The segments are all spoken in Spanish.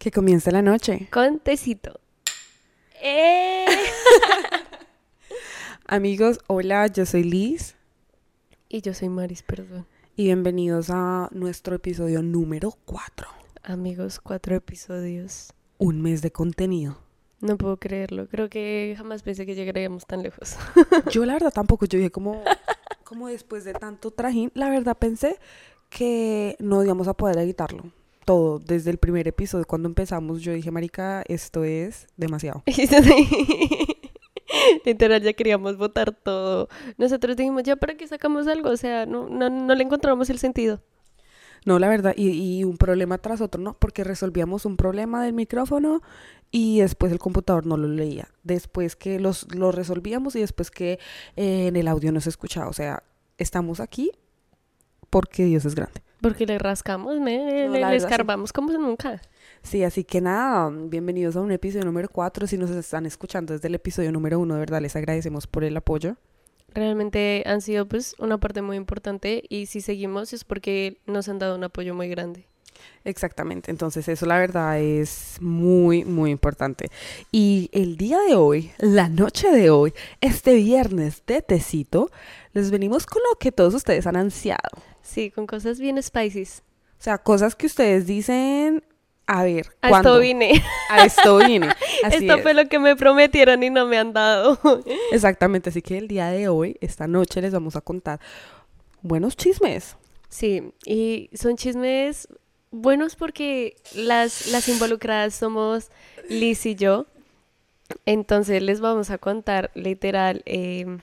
Que comience la noche. Con tecito. ¡Eh! Amigos, hola, yo soy Liz y yo soy Maris, perdón. y bienvenidos a nuestro episodio número 4. Amigos, cuatro episodios. Un mes de contenido. No puedo creerlo. Creo que jamás pensé que llegaríamos tan lejos. Yo la verdad tampoco, yo dije como, como después de tanto trajín, la verdad pensé que no íbamos a poder editarlo. Todo, desde el primer episodio, cuando empezamos, yo dije, Marica, esto es demasiado. Literal, ya queríamos votar todo. Nosotros dijimos, ya para qué sacamos algo. O sea, no, no, no le encontramos el sentido. No, la verdad, y, y un problema tras otro, ¿no? Porque resolvíamos un problema del micrófono y después el computador no lo leía. Después que los, lo resolvíamos y después que eh, en el audio no se escuchaba. O sea, estamos aquí porque Dios es grande. Porque le rascamos, me, No, le, le sí. escarbamos como nunca. Sí, así que nada, bienvenidos a un episodio número 4. Si nos están escuchando desde el episodio número 1, de verdad les agradecemos por el apoyo. Realmente han sido pues una parte muy importante y si seguimos es porque nos han dado un apoyo muy grande. Exactamente, entonces eso la verdad es muy, muy importante. Y el día de hoy, la noche de hoy, este viernes de tecito, les venimos con lo que todos ustedes han ansiado. Sí, con cosas bien spices. O sea, cosas que ustedes dicen, a ver, A esto vine. A esto vine. Así esto es. fue lo que me prometieron y no me han dado. Exactamente, así que el día de hoy, esta noche, les vamos a contar buenos chismes. Sí, y son chismes buenos porque las, las involucradas somos Liz y yo. Entonces les vamos a contar literal, eh,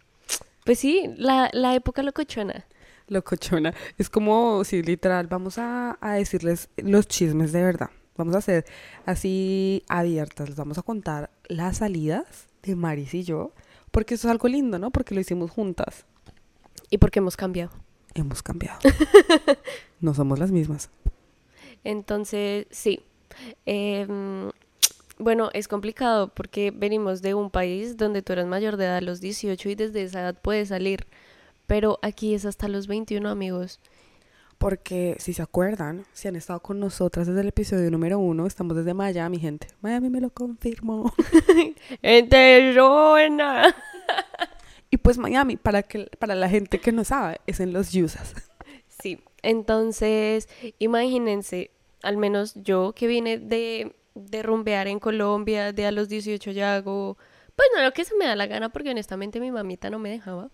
pues sí, la, la época locochona. Locochona. Es como, sí, literal, vamos a, a decirles los chismes de verdad. Vamos a hacer así abiertas. Les vamos a contar las salidas de Maris y yo. Porque eso es algo lindo, ¿no? Porque lo hicimos juntas. Y porque hemos cambiado. Hemos cambiado. no somos las mismas. Entonces, sí. Em, bueno, es complicado porque venimos de un país donde tú eras mayor de edad a los 18 y desde esa edad puedes salir. Pero aquí es hasta los 21, amigos. Porque si se acuerdan, si han estado con nosotras desde el episodio número uno, estamos desde Miami, gente. Miami me lo confirmó. ¡Enterrona! y pues Miami, para, que, para la gente que no sabe, es en los Yusas. Sí, entonces imagínense, al menos yo que vine de, de rumbear en Colombia, de a los 18 ya hago, pues no lo que se me da la gana porque honestamente mi mamita no me dejaba,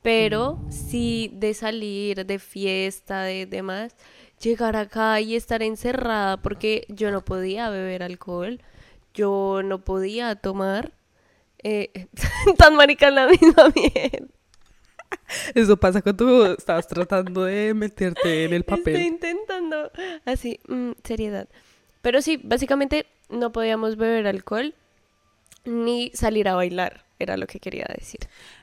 pero sí de salir, de fiesta, de demás, llegar acá y estar encerrada porque yo no podía beber alcohol, yo no podía tomar. Eh, tan marica la misma mierda. Eso pasa cuando estabas tratando de meterte en el Estoy papel. intentando así, mm, seriedad. Pero sí, básicamente no podíamos beber alcohol ni salir a bailar, era lo que quería decir.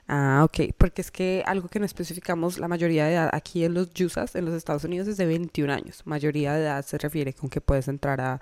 Ah, ok. Porque es que algo que no especificamos, la mayoría de edad aquí en los Yusas, en los Estados Unidos, es de 21 años. Mayoría de edad se refiere con que puedes entrar a,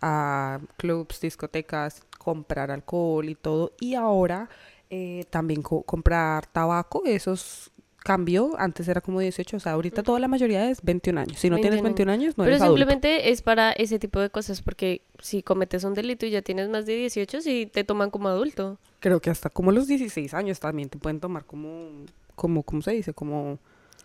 a clubs, discotecas, comprar alcohol y todo. Y ahora eh, también co- comprar tabaco, eso es- cambió. Antes era como 18, o sea, ahorita toda la mayoría es 21 años. Si no tienes 21 21 años, no Pero eres adulto. simplemente es para ese tipo de cosas, porque si cometes un delito y ya tienes más de 18, sí te toman como adulto. Creo que hasta como los 16 años también te pueden tomar como, como, ¿cómo se dice? Como,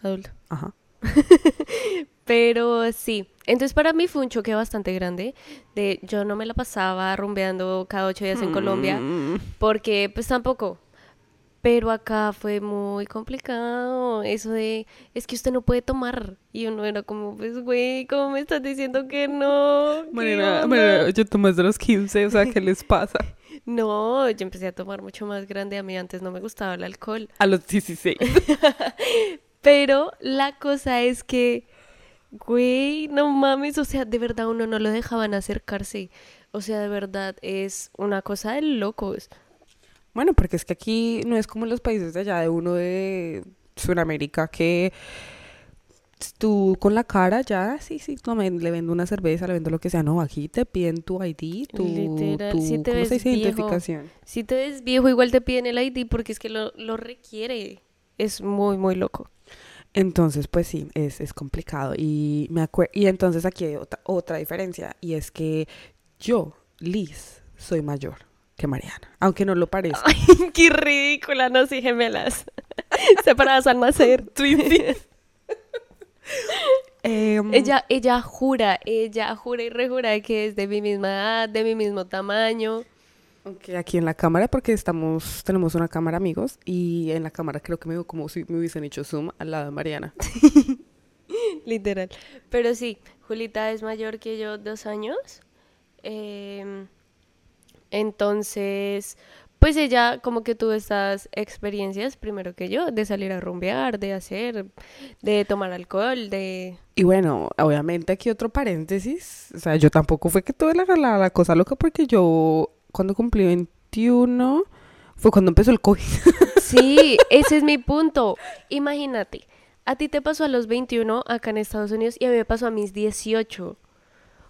Adulto. ajá. Pero sí, entonces para mí fue un choque bastante grande de yo no me la pasaba rumbeando cada ocho días en Colombia. Mm. porque pues tampoco. Pero acá fue muy complicado eso de, es que usted no puede tomar. Y uno era como, pues, güey, ¿cómo me estás diciendo que no? ¿Qué Mariana, onda?". Mariana, yo tomé desde los 15, o sea, ¿qué les pasa? No, yo empecé a tomar mucho más grande. A mí antes no me gustaba el alcohol. A los 16. Pero la cosa es que, güey, no mames, o sea, de verdad uno no lo dejaban acercarse. O sea, de verdad es una cosa de locos. Bueno, porque es que aquí no es como en los países de allá de uno de Sudamérica que tú con la cara ya, sí, sí, tome, le vendo una cerveza, le vendo lo que sea. No, aquí te piden tu ID, tu, Literal, tu si te ¿cómo ves se dice? viejo. Identificación. Si te ves viejo, igual te piden el ID porque es que lo, lo requiere. Es muy, muy loco. Entonces, pues sí, es, es complicado. Y me y entonces aquí hay otra, otra diferencia, y es que yo, Liz, soy mayor que Mariana, aunque no lo parezca. Ay, qué ridícula, no, sí, gemelas. Separadas al nacer. Em, Ella, ella jura, ella jura y rejura que es de mi misma edad, de mi mismo tamaño. Aunque aquí en la cámara, porque estamos, tenemos una cámara amigos, y en la cámara creo que me veo como si me hubiesen hecho zoom al lado de Mariana. Literal. Pero sí, Julita es mayor que yo dos años. Em, entonces, pues ella como que tuvo estas experiencias primero que yo, de salir a rumbear, de hacer, de tomar alcohol, de... Y bueno, obviamente aquí otro paréntesis, o sea, yo tampoco fue que tuve la, la, la cosa loca, porque yo cuando cumplí 21 fue cuando empezó el COVID. Sí, ese es mi punto. Imagínate, a ti te pasó a los 21 acá en Estados Unidos y a mí me pasó a mis 18.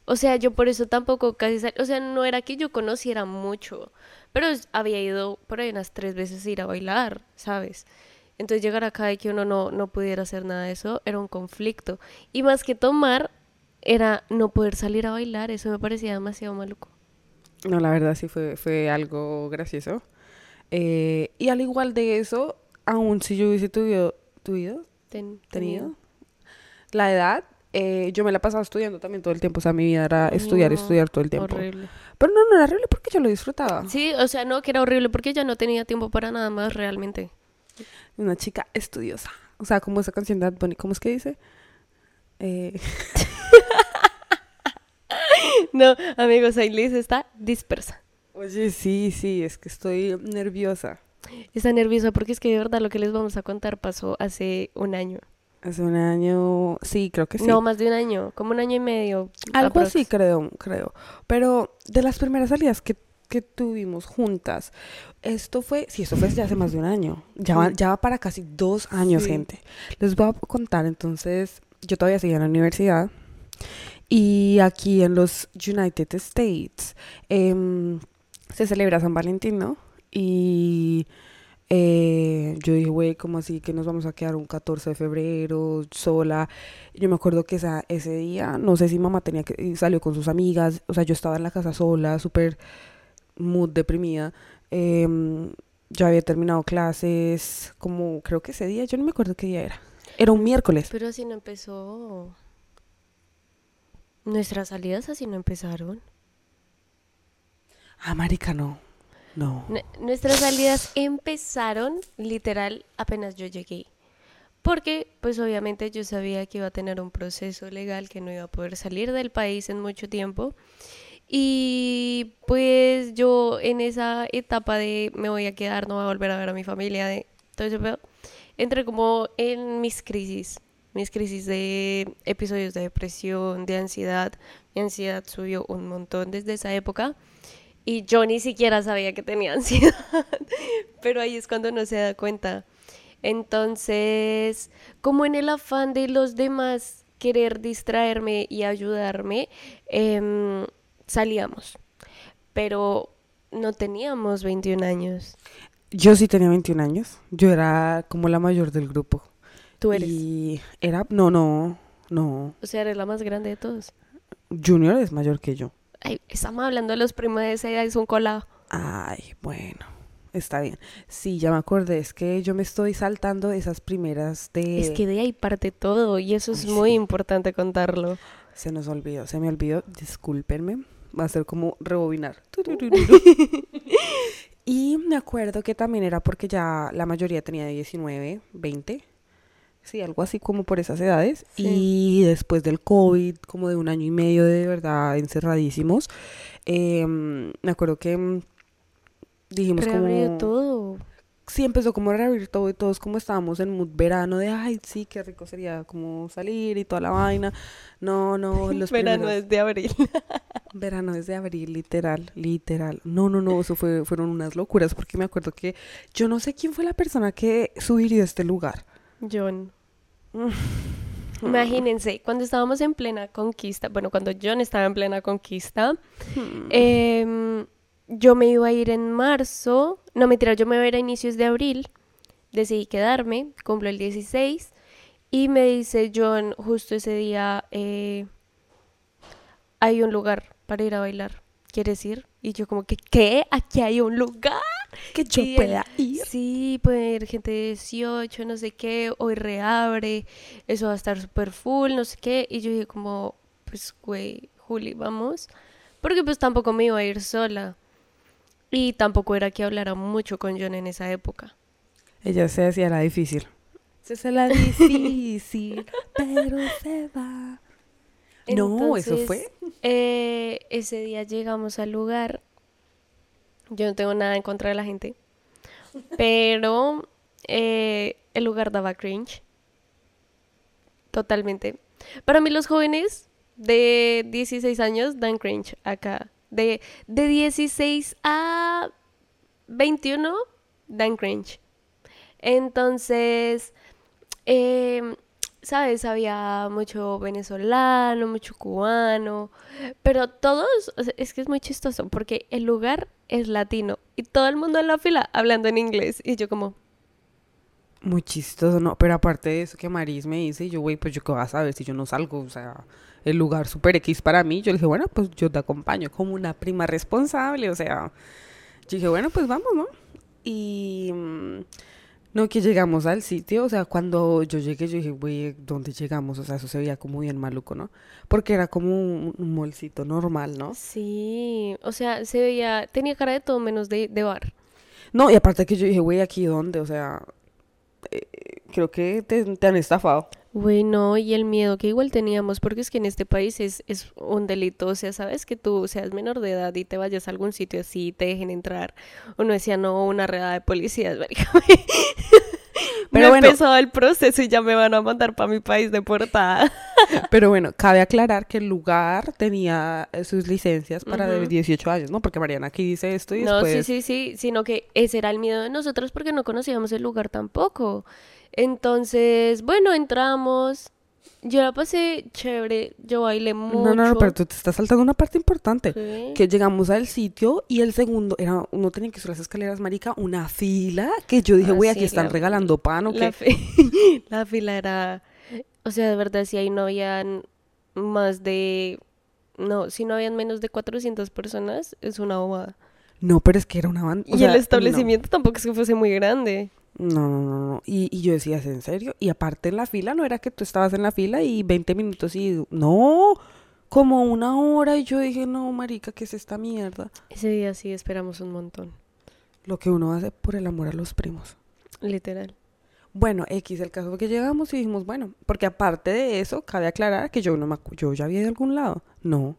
O sea, yo por eso tampoco casi sal- O sea, no era que yo conociera mucho, pero había ido por ahí unas tres veces a ir a bailar, ¿sabes? Entonces llegar acá y que uno no, no pudiera hacer nada de eso era un conflicto. Y más que tomar, era no poder salir a bailar. Eso me parecía demasiado maluco. No, la verdad sí fue, fue algo gracioso. Eh, y al igual de eso, aún si yo hubiese tuvido, tuvido, Ten- tenido la edad, eh, yo me la pasaba estudiando también todo el tiempo. O sea, mi vida era estudiar, No, estudiar todo el tiempo. Horrible. Pero no, no era horrible porque yo lo disfrutaba. Sí, o sea, no, que era horrible porque ya no tenía tiempo para nada más realmente. Una chica estudiosa. O sea, como esa canción de Bad Bunny, ¿cómo es que dice? Eh, No, amigos, ahí Liz está dispersa. oye, sí, sí, es que estoy nerviosa. Está nerviosa porque es que de verdad lo que les vamos a contar pasó hace un año. Hace un año, sí, creo que sí. No, más de un año, como un año y medio. Algo aprox. así, creo, creo. Pero de las primeras salidas que, que tuvimos juntas, esto fue, sí, esto fue ya hace más de un año. Ya va, Sí. ya va para casi dos años, Sí. gente. Les voy a contar, entonces, yo todavía seguía en la universidad. Y aquí en los United States em, se celebra San Valentín, ¿no? Y eh, yo dije, güey, ¿cómo así que nos vamos a quedar un 14 de febrero sola? Yo me acuerdo que esa, ese día, no sé si mamá tenía que, salió con sus amigas, o sea, yo estaba en la casa sola, súper mood deprimida. Em, yo había terminado clases, como creo que ese día, yo no me acuerdo qué día era. Era un miércoles. Pero así no empezó. Nuestras salidas así no empezaron. Ah, marica, no. No. N- nuestras salidas empezaron literal apenas yo llegué. Porque, pues obviamente yo sabía que iba a tener un proceso legal, que no iba a poder salir del país en mucho tiempo. Y pues yo en esa etapa de me voy a quedar, no voy a volver a ver a mi familia, de todo ese pedo, entré como en mis crisis, mis crisis de episodios de depresión, de ansiedad. Mi ansiedad subió un montón desde esa época. Y yo ni siquiera sabía que tenía ansiedad, pero ahí es cuando no se da cuenta. Entonces, como en el afán de los demás querer distraerme y ayudarme, em, salíamos. Pero no teníamos 21 años. Yo sí tenía 21 años. Yo era como la mayor del grupo. Tú eres. Y era, no, no, no. O sea, eres la más grande de todos. Junior es mayor que yo. Ay, estamos hablando de los primos de esa edad, es un colado. Ay, bueno, está bien. Sí, ya me acordé, es que yo me estoy saltando esas primeras de... Es que de ahí parte todo y eso es Ay, muy sí. importante contarlo. Se nos olvidó, se me olvidó, discúlpenme. Va a ser como rebobinar. y me acuerdo que también era porque ya la mayoría tenía 19, 20. Sí, algo así como por esas edades. Sí. Y después del COVID, como de un año y medio de verdad encerradísimos, em, me acuerdo que mm, dijimos Reabrió como... todo. sí empezó como a reabrir todo y todos como estábamos en mood verano de ay sí qué rico sería como salir y toda la vaina no no los Verano primeros- desde abril. verano desde abril literal literal no no no eso fue fueron unas locuras porque me acuerdo que yo no sé quién fue la persona que sugirió este lugar John. Imagínense, cuando estábamos en plena conquista, bueno, cuando John estaba en plena conquista, em, yo me iba a ir en marzo, no mentira, yo me iba a ir a inicios de abril, decidí quedarme, cumplo el 16, y me dice John, justo ese día, eh, hay un lugar para ir a bailar. ¿quieres ir? Y yo como que, ¿qué? Aquí hay un lugar. Que yo él, pueda ir. Sí, puede ir gente de 18, no sé qué, hoy reabre, eso va a estar súper full, no sé qué. Y yo dije como, pues, güey, Juli, vamos. Porque pues tampoco me iba a ir sola. Y tampoco era que hablara mucho con John en esa época. Ella se decía era difícil. Se la difícil, pero se va. No, eso Entonces, fue. eh, ese día llegamos al lugar. Yo no tengo nada en contra de la gente. Pero eh, el lugar daba cringe. Totalmente. Para mí los jóvenes de 16 años dan cringe acá. De, de 16 a 21 dan cringe. Entonces, em, ¿sabes? Había mucho venezolano, mucho cubano, pero todos, es que es muy chistoso porque el lugar es latino y todo el mundo en la fila hablando en inglés y yo como, Muy chistoso, ¿no? Pero aparte de eso que Maris me dice, yo, güey, pues yo qué vas a saber si yo no salgo, o sea, el lugar super X para mí. Yo le dije, bueno, pues yo te acompaño como una prima responsable, o sea, yo dije, bueno, pues vamos, ¿no? Y mm, no, que llegamos al sitio, o sea, cuando yo llegué, yo dije, güey, ¿dónde llegamos? O sea, eso se veía como bien maluco, ¿no? Porque era como un, un molcito normal, ¿no? sí, o sea, se veía, tenía cara de todo menos de, de bar. No, y aparte que yo dije, güey, ¿aquí dónde? O sea, eh, creo que te, te han estafado. Bueno, y el miedo que igual teníamos, porque es que en este país es, es un delito, o sea, sabes que tú seas menor de edad y te vayas a algún sitio así y te dejen entrar. Uno decía, no, una redada de policías. Pero no bueno. empezado el proceso y ya me van a mandar para mi país deportada. Pero bueno, cabe aclarar que el lugar tenía eh, sus licencias para de Ujú. 18 años, ¿no? Porque Mariana aquí dice esto y No, sí, después... sí, sí, sino que ese era el miedo de nosotros porque no conocíamos el lugar tampoco. Entonces, bueno, entramos. Yo la pasé chévere, yo bailé mucho. No, no, no, pero tú te estás saltando una parte importante. ¿Qué? Que llegamos al sitio y el segundo era, uno tenía que subir las escaleras, marica, una fila que yo dije, Ah, güey, sí, aquí están la- regalando pan o La, qué. fi- la fila era, o sea, de verdad, si ahí no habían más de, no, si no habían menos de 400 personas, es una bobada. No, pero es que era una banda. y el establecimiento tampoco es que fuese muy grande. No, no, no, no. Y, y yo decía, ¿es en serio? Y aparte en la fila, no era que tú estabas en la fila y 20 minutos y... No, como una hora y yo dije, no, marica, ¿qué es esta mierda? Ese día sí esperamos un montón, Lo que uno hace por el amor a los primos. literal. Bueno, X, el caso fue que llegamos y dijimos, bueno, porque aparte de eso, cabe aclarar que yo no me yo ya había ido a algún lado. No.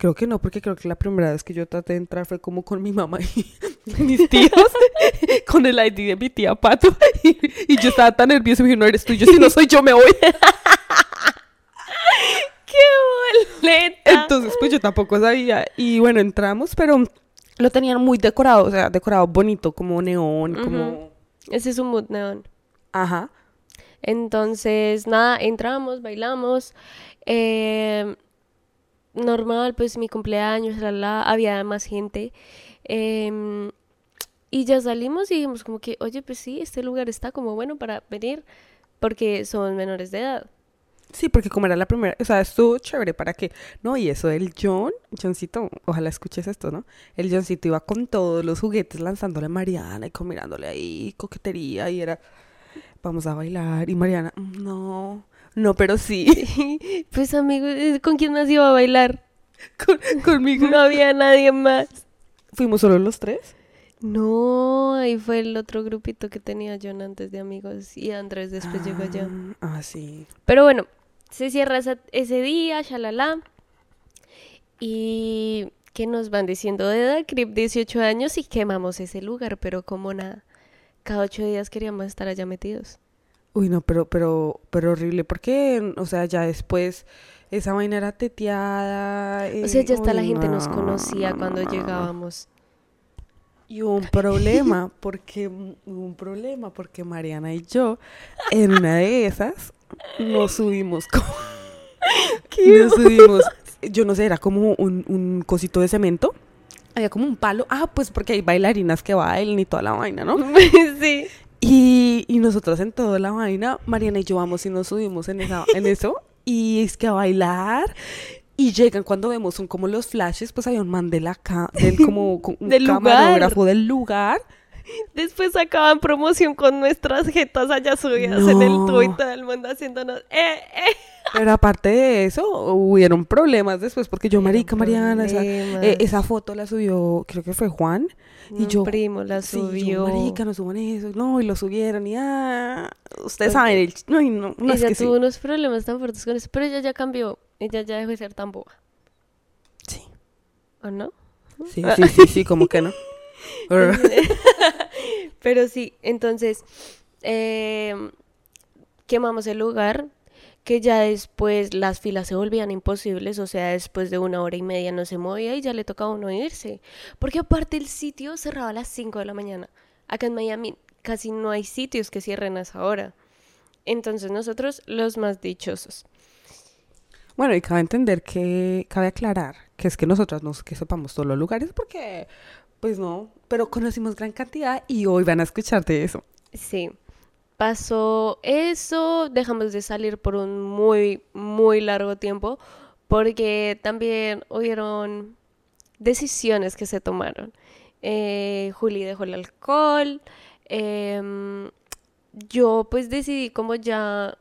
Creo que no, porque creo que la primera vez que yo traté de entrar fue como con mi mamá y mis tíos, con el ID de mi tía Pato. Y, y yo estaba tan nervioso y dije, no eres tú, yo si no soy yo me voy. ¡Qué boleta! Entonces, pues yo tampoco sabía. Y bueno, entramos, pero lo tenían muy decorado, o sea, decorado bonito, como neón, como... Ese es un mood neón. Ajá. Entonces, nada, entramos, bailamos. eh, normal, pues mi cumpleaños, la, la, había más gente. em, y ya salimos y dijimos como que, oye, pues sí, este lugar está como bueno para venir porque somos menores de edad. Sí, porque como era la primera, o sea, estuvo chévere para que, no, y eso del John, Johncito, ojalá escuches esto, ¿no? El Johncito iba con todos los juguetes lanzándole a Mariana y mirándole ahí coquetería y era, vamos a bailar y Mariana, "Mm, no, no, pero sí, Pues amigo, eh, ¿con quién más iba a bailar? con- conmigo. No había nadie más. Fuimos solo los tres. No, ahí fue el otro grupito que tenía John antes de amigos y Andrés después llegó yo. Ah, ah, sí. Pero bueno, se cierra esa- ese día, shalala. Y que nos van diciendo de edad, Crip 18 años y quemamos ese lugar, pero como nada. Cada ocho días queríamos estar allá metidos. Uy, no, pero, pero, pero horrible, porque, o sea, ya después esa vaina era teteada. O sea, ya hasta la gente no, nos conocía no, cuando no. llegábamos. Y hubo un problema, porque hubo un problema, porque Mariana y yo, en una de esas, nos subimos como... nos subimos, yo no sé, era como un, un cosito de cemento. Había como un palo. Ah, pues porque hay bailarinas que bailan y toda la vaina, ¿no? sí. Y, y nosotros en toda la vaina, Mariana y yo vamos y nos subimos en, esa, en eso. Y es que a bailar. Y llegan cuando vemos, son como los flashes, pues había un man de la ca del como co- un Del lugar. camarógrafo del lugar. Después sacaban promoción con nuestras jetas allá subidas en el todo el mundo haciéndonos. ¡Eh, eh! Pero aparte de eso, hubieron problemas después, porque yo, marica, Mariana, esa, eh, esa foto la subió, creo que fue Juan. Y Un yo, primo la Sí, yo, subió. marica, no suban eso. No, y lo subieron y ah, ustedes saben, el, no, y no, no, es ella sí. tuvo unos problemas tan fuertes con eso, pero ella ya cambió. Ella ya dejó de ser tan boba. Sí, ¿O no? sí, sí, sí, sí, como que no. Pero sí, entonces eh, quemamos el lugar, que ya después las filas se volvían imposibles, o sea, después de una hora y media no se movía y ya le tocaba a uno irse. Porque aparte el sitio cerraba a las 5 de la mañana. Acá en Miami casi no hay sitios que cierren a esa hora. Entonces nosotros los más dichosos. Bueno, y cabe entender que, cabe aclarar que es que nosotras no que sepamos todos los lugares porque, pues no, pero conocimos gran cantidad y hoy van a escuchar de eso. Sí. Pasó eso, dejamos de salir por un muy, muy largo tiempo, porque también hubieron decisiones que se tomaron. Eh, Juli dejó el alcohol, em, yo pues decidí como ya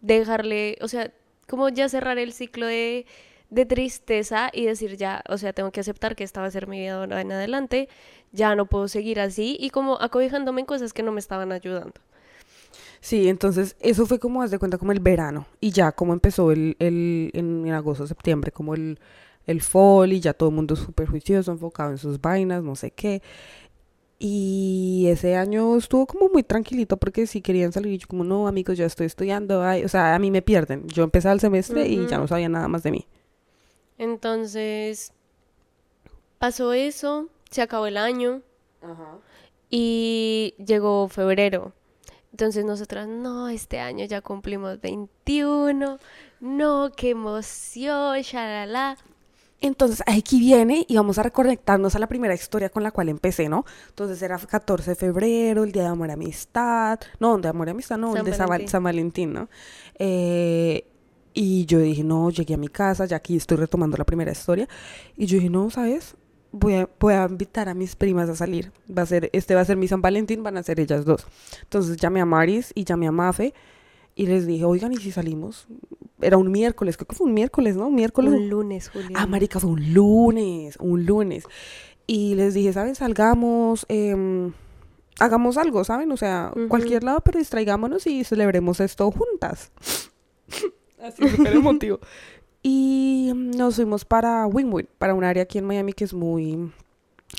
dejarle, o sea, como ya cerrar el ciclo de, de tristeza y decir ya, o sea, tengo que aceptar que esta va a ser mi vida ahora en adelante, ya no puedo seguir así y como acobijándome en cosas que no me estaban ayudando. Sí, entonces eso fue como, haz de cuenta, como el verano. Y ya como empezó el, el en, en agosto, septiembre, como el, el fall y ya todo el mundo súper juicioso, enfocado en sus vainas, no sé qué. Y ese año estuvo como muy tranquilito porque si querían salir, y yo como, no, amigos, ya estoy estudiando. ay", o sea, a mí me pierden. Yo empezaba el semestre y ya no sabía nada más de mí. Entonces, pasó eso, se acabó el año y llegó febrero. Entonces nosotras, no, este año ya cumplimos 21, no, qué emoción, shalala. Entonces, aquí viene y vamos a reconectarnos a la primera historia con la cual empecé, ¿no? Entonces era 14 de febrero, el Día de Amor y Amistad. No, de Amor y Amistad, no, San el de San, Val- Valentín. San Valentín, ¿no? Eh, y yo dije, no, llegué a mi casa, ya aquí estoy retomando la primera historia. Y yo dije, no, ¿sabes? Voy a, voy a invitar a mis primas a salir. Va a ser, este va a ser mi San Valentín, van a ser ellas dos. Entonces llamé a Maris y llamé a Mafe y les dije, oigan, ¿y si salimos? Era un miércoles, creo que fue un miércoles, ¿no? Un miércoles. Un lunes, Julián. Ah, marica, fue un lunes, un lunes. Y les dije, ¿saben? Salgamos, em, hagamos algo, ¿saben? O sea, Ujú. cualquier lado, pero distraigámonos y celebremos esto juntas. Así súper emotivo. Y nos fuimos para Wynwood, para un área aquí en Miami que es muy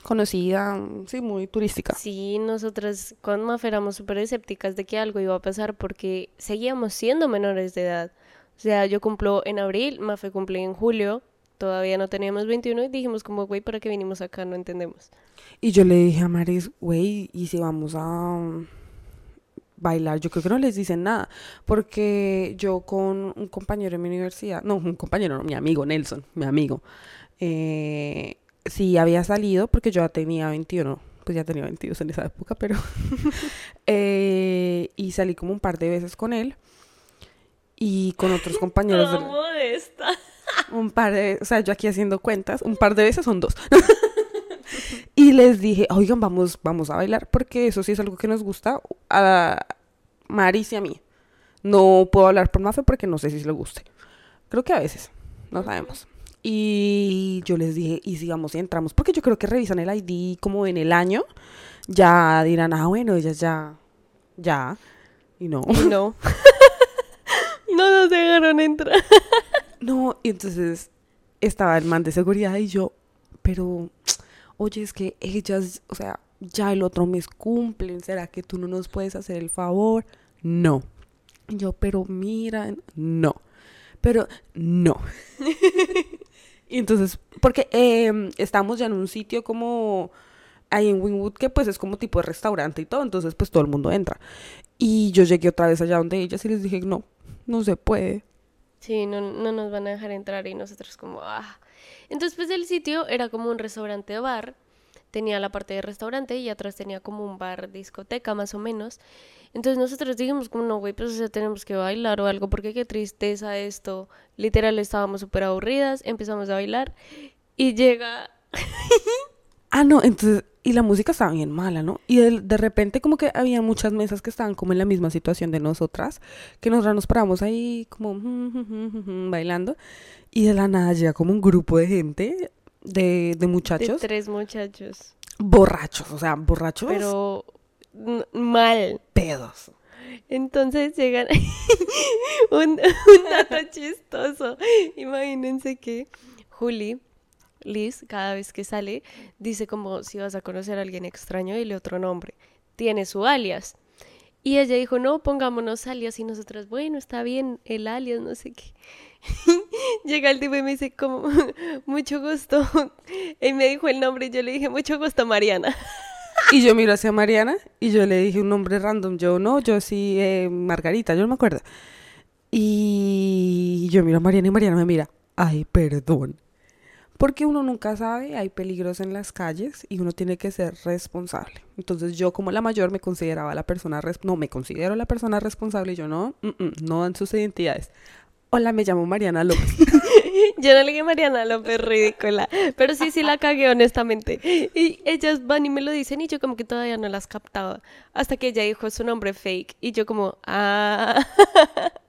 conocida, sí, muy turística. Sí, nosotras con Mafe éramos súper escépticas de que algo iba a pasar porque seguíamos siendo menores de edad. O sea, yo cumplo en abril, Mafe cumple en julio, todavía no teníamos 21 y dijimos como, güey, ¿para qué vinimos acá? No entendemos. Y yo le dije a Maris, güey, ¿y si vamos a bailar? Yo creo que no les dicen nada, porque yo con un compañero en mi universidad, no, un compañero, no, mi amigo Nelson, mi amigo, eh, sí había salido, porque yo ya tenía 21, pues ya tenía 22 en esa época, pero... eh, y salí como un par de veces con él y con otros compañeros. modesta. un par de, o sea, yo aquí haciendo cuentas, un par de veces son dos. Y les dije, oigan, vamos, vamos a bailar, porque eso sí es algo que nos gusta a Maris y a mí. No puedo hablar por Mafe porque no sé si le guste. Creo que a veces, no sabemos. Y yo les dije, y si vamos y entramos, porque yo creo que revisan el ID como en el año, ya dirán, ah, bueno, ellas ya, ya, y no. Y no. no nos dejaron entrar. No, y entonces estaba el man de seguridad y yo, pero, oye, es que ellas, o sea, ya el otro mes cumplen, ¿será que tú no nos puedes hacer el favor? No. Yo, pero mira, no. Pero no. y entonces, porque eh, estamos ya en un sitio como ahí en Wynwood que pues es como tipo de restaurante y todo, entonces pues todo el mundo entra. Y yo llegué otra vez allá donde ellas y les dije, no, no se puede. Sí, no, no nos van a dejar entrar y nosotros como, ah. Entonces, pues el sitio era como un restaurante bar. tenía la parte de restaurante y atrás tenía como un bar, discoteca más o menos. Entonces nosotros dijimos como no, güey, pues o sea, tenemos que bailar o algo porque qué tristeza esto. Literal estábamos súper aburridas, empezamos a bailar y llega... Ah, no, entonces, y la música estaba bien mala, ¿no? Y de, de repente como que había muchas mesas que estaban como en la misma situación de nosotras, que nosotras nos paramos ahí como bailando, y de la nada llega como un grupo de gente, de, de de muchachos, tres muchachos, borrachos, o sea, borrachos, pero mal. pedos. Entonces llegan un, un dato chistoso. Imagínense que Juli, Liz, cada vez que sale, dice como si vas a conocer a alguien extraño, dile otro nombre. Tiene su alias. Y ella dijo, no, pongámonos alias. Y nosotras, bueno, está bien, el alias, no sé qué. Llega el tipo y me dice, como, mucho gusto. Y me dijo el nombre y yo le dije, mucho gusto, Mariana. Y yo miro hacia Mariana y yo le dije un nombre random. Yo no, yo sí, eh, Margarita, yo no me acuerdo. Y yo miro a Mariana y Mariana me mira. Ay, perdón. Porque uno nunca sabe, hay peligros en las calles y uno tiene que ser responsable. Entonces yo como la mayor me consideraba la persona, no, me considero la persona responsable y yo no, mm, mm, no dan sus identidades. Hola, me llamo Mariana López. Yo no le dije Mariana López, ridícula. Pero sí, sí la cagué, honestamente. Y ellas van y me lo dicen y yo como que todavía no las captaba. Hasta que ella dijo su nombre fake. Y yo como, ah.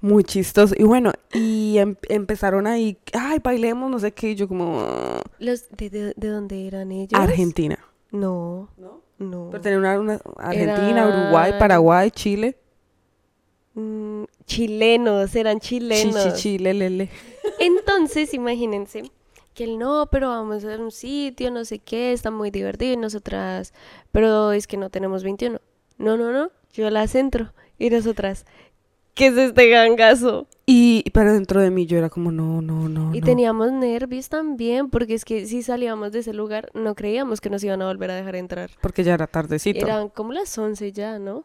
Muy chistoso. Y bueno, y em- empezaron ahí, ay, bailemos, no sé qué, y yo como, "Ah, Los, de, de, de dónde eran ellos? Argentina. No, ¿No? no. Pero tenía una, una Argentina, Eran- Uruguay, Paraguay, Chile. Mm, chilenos, eran chilenos. Chi, chi, Chile, lele. Entonces, imagínense que él no, pero vamos a un sitio, no sé qué, está muy divertido y nosotras, pero es que no tenemos 21. No, no, no, yo las entro y nosotras, ¿qué es este gangazo? Y, pero dentro de mí yo era como, no, no, no, Y no. teníamos nervios también, porque es que si salíamos de ese lugar, no creíamos que nos iban a volver a dejar entrar. Porque ya era tardecito. Eran como las 11 ya, ¿no?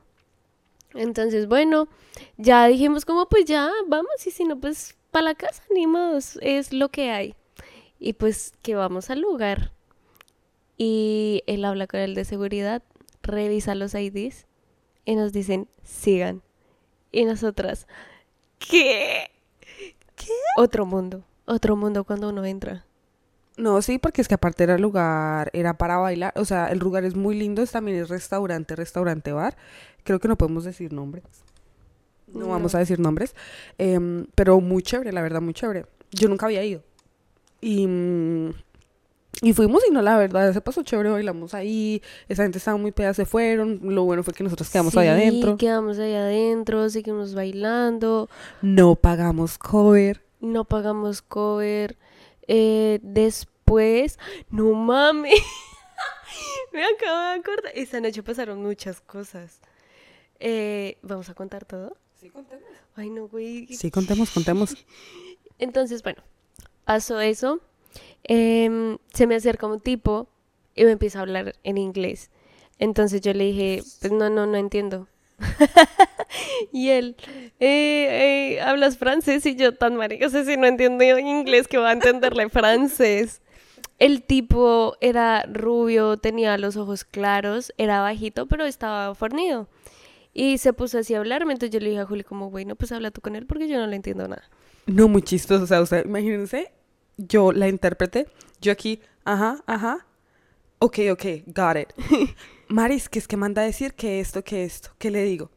Entonces, bueno, ya dijimos como pues ya, vamos, y si no, pues para la casa, ni es lo que hay. Y pues que vamos al lugar. Y él habla con el de seguridad, revisa los IDs y nos dicen, sigan. Y nosotras, ¿qué? ¿Qué? Otro mundo, otro mundo cuando uno entra. No, sí, porque es que aparte era el lugar, era para bailar. O sea, el lugar es muy lindo, es también es restaurante, restaurante, bar. Creo que no podemos decir nombres. No, No. vamos a decir nombres. Em, pero muy chévere, la verdad, muy chévere. Yo nunca había ido. Y, mm, y fuimos y no, la verdad, se pasó chévere, bailamos ahí. Esa gente estaba muy peda, se fueron. Lo bueno fue que nosotros quedamos Sí, adentro. quedamos ahí adentro, seguimos bailando. No pagamos cover. no pagamos cover. Eh, después, no mames, me acabo de acordar. Esa noche pasaron muchas cosas. Eh, ¿Vamos a contar todo? Sí, contemos. Ay, no, güey. Sí, contemos, contemos. Entonces, bueno, pasó eso. Em, se me acerca un tipo y me empieza a hablar en inglés. Entonces yo le dije, pues no, no, no entiendo. y él, eh, eh, ¿hablas francés? Y yo tan marica, o sea, si no entiendo inglés, que va a entenderle francés. El tipo era rubio, tenía los ojos claros, era bajito, pero estaba fornido. Y se puso así a hablarme, entonces yo le dije a Juli como, bueno, pues habla tú con él porque yo no le entiendo nada. No, muy chistoso. O sea, imagínense, yo la intérprete, yo aquí, ajá, ajá. Ok, ok, got it. Maris, que es que manda a decir que esto, que esto. ¿Qué le digo?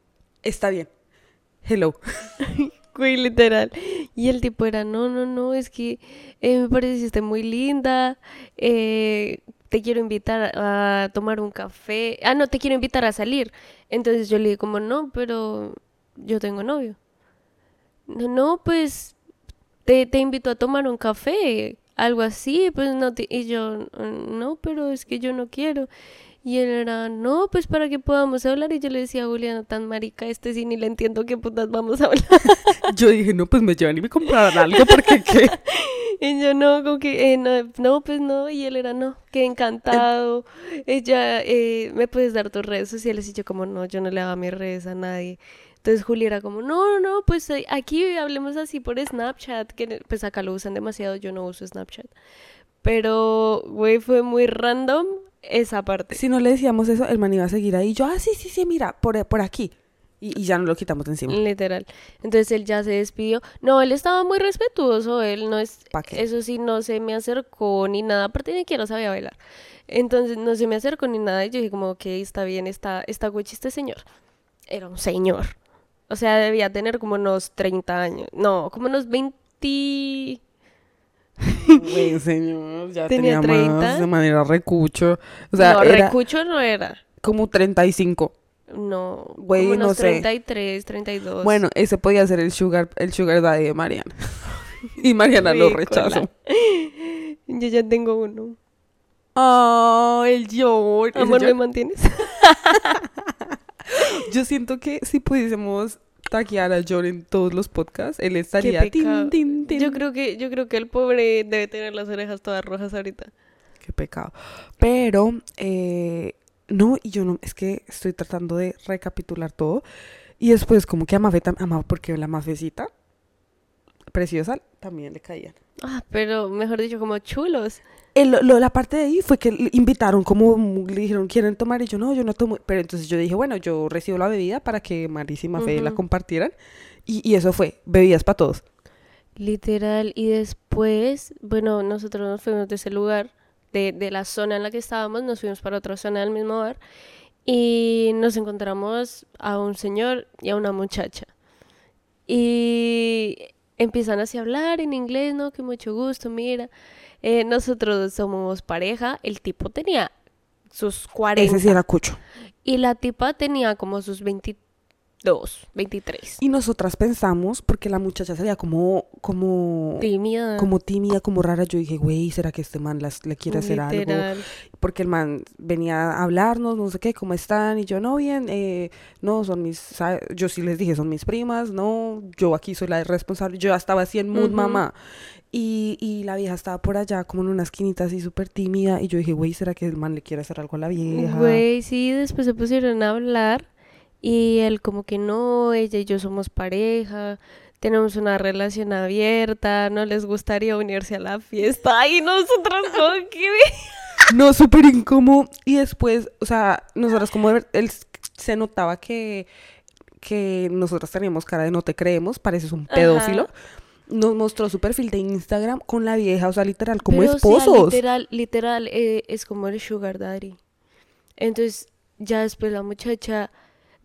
Está bien. Hello. Güey, literal. Y el tipo era, no, no, no, es que eh, me pareciste muy linda, eh, te quiero invitar a tomar un café. Ah, no, te quiero invitar a salir. Entonces yo le dije como, no, pero yo tengo novio. No, no, pues te, te invito a tomar un café, algo así, pues no te... Y yo, no, pero es que yo no quiero. Y él era, no, pues para que podamos hablar. Y yo le decía a Juliana, tan marica, este sí ni le entiendo qué putas vamos a hablar. Yo dije, no, pues me llevan y me compraron algo porque qué. Y yo no, como que, eh, no, no, pues no. Y él era, no, qué encantado. Ella, eh, ¿me puedes dar tus redes sociales? Y yo como, no, yo no le daba mis redes a nadie. Entonces Juli era como, no, no, pues eh, aquí hablemos así por Snapchat, que pues acá lo usan demasiado, yo no uso Snapchat. Pero, güey, fue muy random esa parte. Si no le decíamos eso, el man iba a seguir ahí. Yo, ah, sí, sí, sí, mira, por, por aquí. Y, y ya no lo quitamos de encima. Literal. Entonces él ya se despidió. No, él estaba muy respetuoso. Él no es. ¿Pa qué? Eso sí, no se me acercó ni nada. Aparte, ni siquiera sabía bailar. Entonces no se me acercó ni nada. Y yo dije, como, ok, está bien, está, está guachi este señor. Era un señor. O sea, debía tener como unos 30 años. No, como unos 20. Güey, señor, ya Tenía tenía, más 30. de manera recucho. O sea, no, era recucho no era. como 35. No, Güey, como unos no sé. 33, 32. Bueno, ese podía ser el sugar, el sugar daddy de Mariana. y Mariana lo rechazó. Yo ya tengo uno. Oh, el yo. ese Amor, ¿me mantienes? Yo siento que si pudiésemos taguear a John en todos los podcasts, él estaría tin, tin, tin. Yo creo que, yo creo que el pobre debe tener las orejas todas rojas ahorita. Qué pecado. Pero, eh, no, y yo no, es que estoy tratando de recapitular todo. Y después, como que a Mafe, a porque la Mafecita, preciosa, también le caían. Ah, pero mejor dicho, como chulos. El- lo- la parte de ahí fue que invitaron, como le dijeron, ¿quieren tomar? Y yo, no, yo no tomo. Pero entonces yo dije, bueno, yo recibo la bebida para que Maris y Mafe la Ujú. compartieran. Y, y eso fue, bebidas para todos. Literal. Y después, bueno, nosotros nos fuimos de ese lugar, de, de la zona en la que estábamos, nos fuimos para otra zona del mismo bar. Y nos encontramos a un señor y a una muchacha. Y empiezan así a hablar en inglés, ¿no? Que mucho gusto, mira. eh, nosotros somos pareja. El tipo tenía sus 40. Ese sí era cucho. Y la tipa tenía como sus 22, 23. Y nosotras pensamos, porque la muchacha sería como, como, Tímida. como tímida, como rara. Yo dije, güey, ¿será que este man las, le quiere hacer algo? Porque el man venía a hablarnos, no sé qué, cómo están, y yo, no, bien, eh, no, son mis, yo sí les dije, son mis primas, no, yo aquí soy la responsable, yo ya estaba así en mood, Ujú. mamá, y, y la vieja estaba por allá, como en una esquinita así súper tímida, y yo dije, güey, ¿será que el man le quiere hacer algo a la vieja? Güey, sí, después se pusieron a hablar y él como que no, ella y yo somos pareja, tenemos una relación abierta, no les gustaría unirse a la fiesta y nosotros como que... No, súper incómodo, y después, o sea, nosotras como, ver- él se notaba que, que nosotras teníamos cara de no te creemos, pareces un pedófilo, Ajá. nos mostró su perfil de Instagram con la vieja, o sea, literal, como Pero, o sea, esposos. literal, literal, eh, es como el sugar daddy. Entonces, ya después la muchacha,